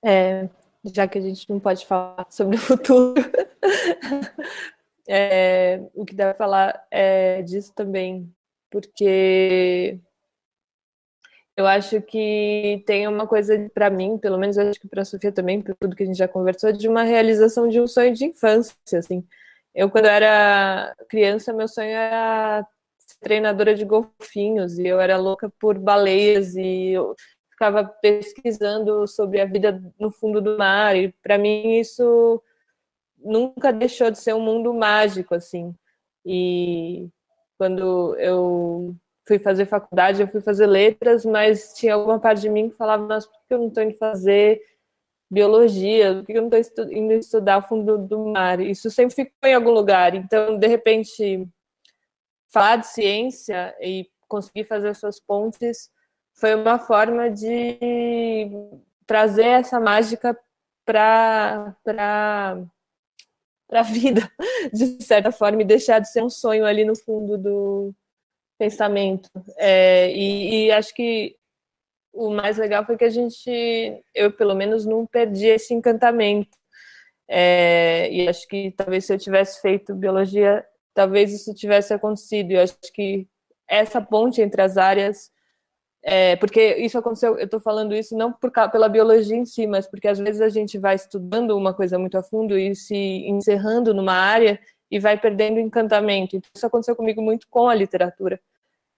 É, já que a gente não pode falar sobre o futuro, é, o que para falar é disso também, porque eu acho que tem uma coisa para mim, pelo menos acho que para a Sofia também, por tudo que a gente já conversou, de uma realização de um sonho de infância, assim. Eu quando era criança, meu sonho era treinadora de golfinhos e eu era louca por baleias e eu ficava pesquisando sobre a vida no fundo do mar e para mim isso nunca deixou de ser um mundo mágico assim. E quando eu fui fazer faculdade, eu fui fazer letras, mas tinha alguma parte de mim que falava, nossa, por que eu não estou indo fazer biologia? Por que eu não estou indo estudar o fundo do mar? Isso sempre ficou em algum lugar. Então, de repente, falar de ciência e conseguir fazer suas pontes foi uma forma de trazer essa mágica para para a vida, de certa forma, e deixar de ser um sonho ali no fundo do pensamento. É, e, e, acho que o mais legal foi que a gente, eu pelo menos, não perdi esse encantamento. É, e acho que talvez se eu tivesse feito biologia talvez isso tivesse acontecido. Eu acho que essa ponte entre as áreas, é, porque isso aconteceu, eu estou falando isso não por, pela biologia em si, mas porque às vezes a gente vai estudando uma coisa muito a fundo e se encerrando numa área e vai perdendo encantamento. Então, isso aconteceu comigo muito com a literatura.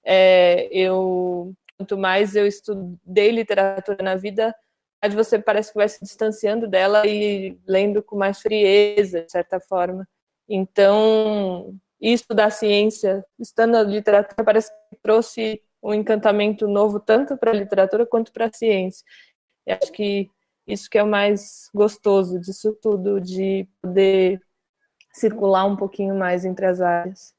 É, eu quanto mais eu estudei literatura na vida, mais você parece que vai se distanciando dela e lendo com mais frieza, de certa forma. Então, isso da ciência, estando na literatura, parece que trouxe um encantamento novo tanto para a literatura quanto para a ciência. Acho que isso que é o mais gostoso disso tudo, de poder circular um pouquinho mais entre as áreas.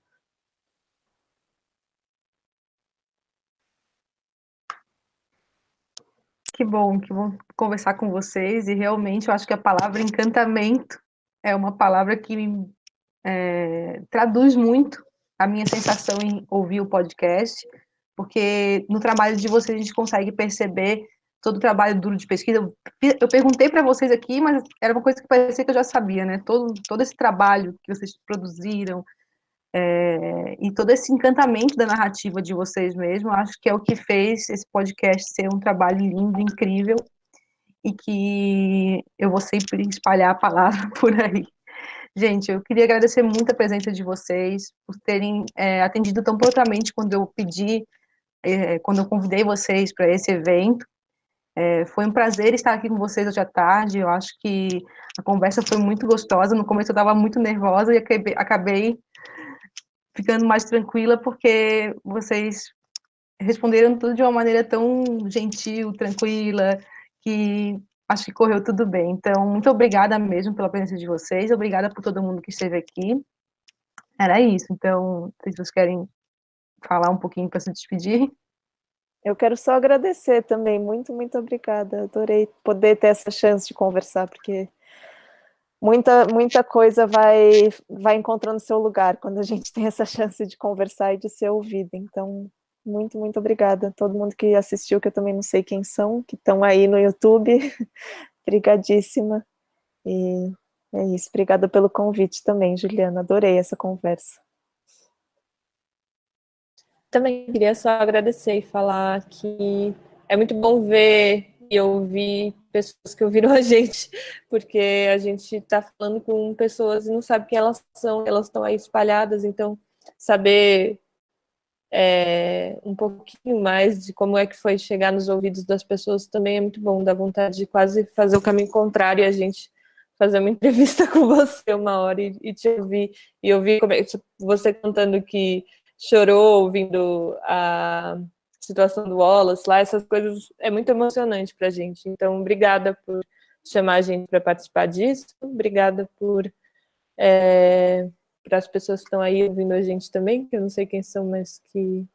Que bom, que bom conversar com vocês e realmente eu acho que a palavra encantamento é uma palavra que é, traduz muito a minha sensação em ouvir o podcast, porque no trabalho de vocês a gente consegue perceber todo o trabalho duro de pesquisa. Eu, perguntei para vocês aqui, mas era uma coisa que parecia que eu já sabia, né? Todo, todo esse trabalho que vocês produziram é, e todo esse encantamento da narrativa de vocês mesmo, acho que é o que fez esse podcast ser um trabalho lindo, incrível e que eu vou sempre espalhar a palavra por aí. Gente, eu queria agradecer muito a presença de vocês, por terem é, atendido tão prontamente quando eu pedi, é, quando eu convidei vocês para esse evento. É, foi um prazer estar aqui com vocês hoje à tarde. Eu acho que a conversa foi muito gostosa. No começo eu estava muito nervosa e acabei, acabei ficando mais tranquila porque vocês responderam tudo de uma maneira tão gentil, tranquila, que acho que correu tudo bem. Então, muito obrigada mesmo pela presença de vocês, obrigada por todo mundo que esteve aqui. Era isso. Então, se vocês querem falar um pouquinho para se despedir. Eu quero só agradecer também. Muito, muito obrigada. Adorei poder ter essa chance de conversar, porque muita, muita coisa vai, vai encontrando seu lugar quando a gente tem essa chance de conversar e de ser ouvida. Então, muito, muito obrigada. Todo mundo que assistiu, que eu também não sei quem são, que estão aí no YouTube. Obrigadíssima. E é isso. Obrigada pelo convite também, Juliana. Adorei essa conversa. Também queria só agradecer e falar que é muito bom ver e ouvir pessoas que ouviram a gente, porque a gente está falando com pessoas e não sabe quem elas são, elas estão aí espalhadas, então saber é, um pouquinho mais de como é que foi chegar nos ouvidos das pessoas também é muito bom, dá vontade de quase fazer o caminho contrário e a gente fazer uma entrevista com você uma hora e, e te ouvir, e ouvir como é, você contando que chorou ouvindo a situação do Wallace lá, essas coisas é muito emocionante para a gente. Então, obrigada por chamar a gente para participar disso, obrigada por é, para as pessoas que estão aí ouvindo a gente também, que eu não sei quem são, mas que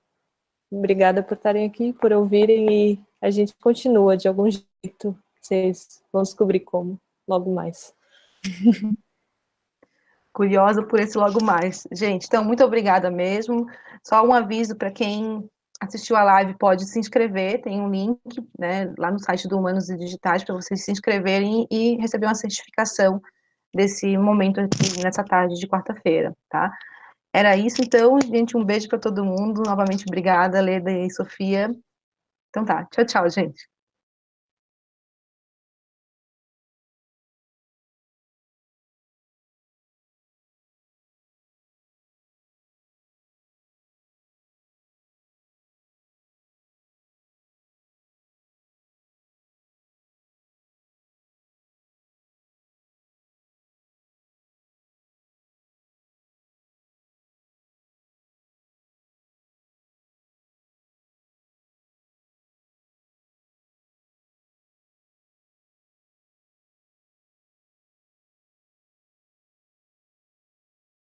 obrigada por estarem aqui, por ouvirem e a gente continua de algum jeito. Vocês vão descobrir como logo mais. Curiosa por esse logo mais. Gente, então, muito obrigada mesmo. Só um aviso para quem assistiu a live pode se inscrever, tem um link né, lá no site do Humanos e Digitais para vocês se inscreverem e receber uma certificação desse momento aqui nessa tarde de quarta-feira, tá? Era isso, então, gente, um beijo para todo mundo. Novamente, obrigada, Leda e Sofia. Então tá, tchau, tchau, gente.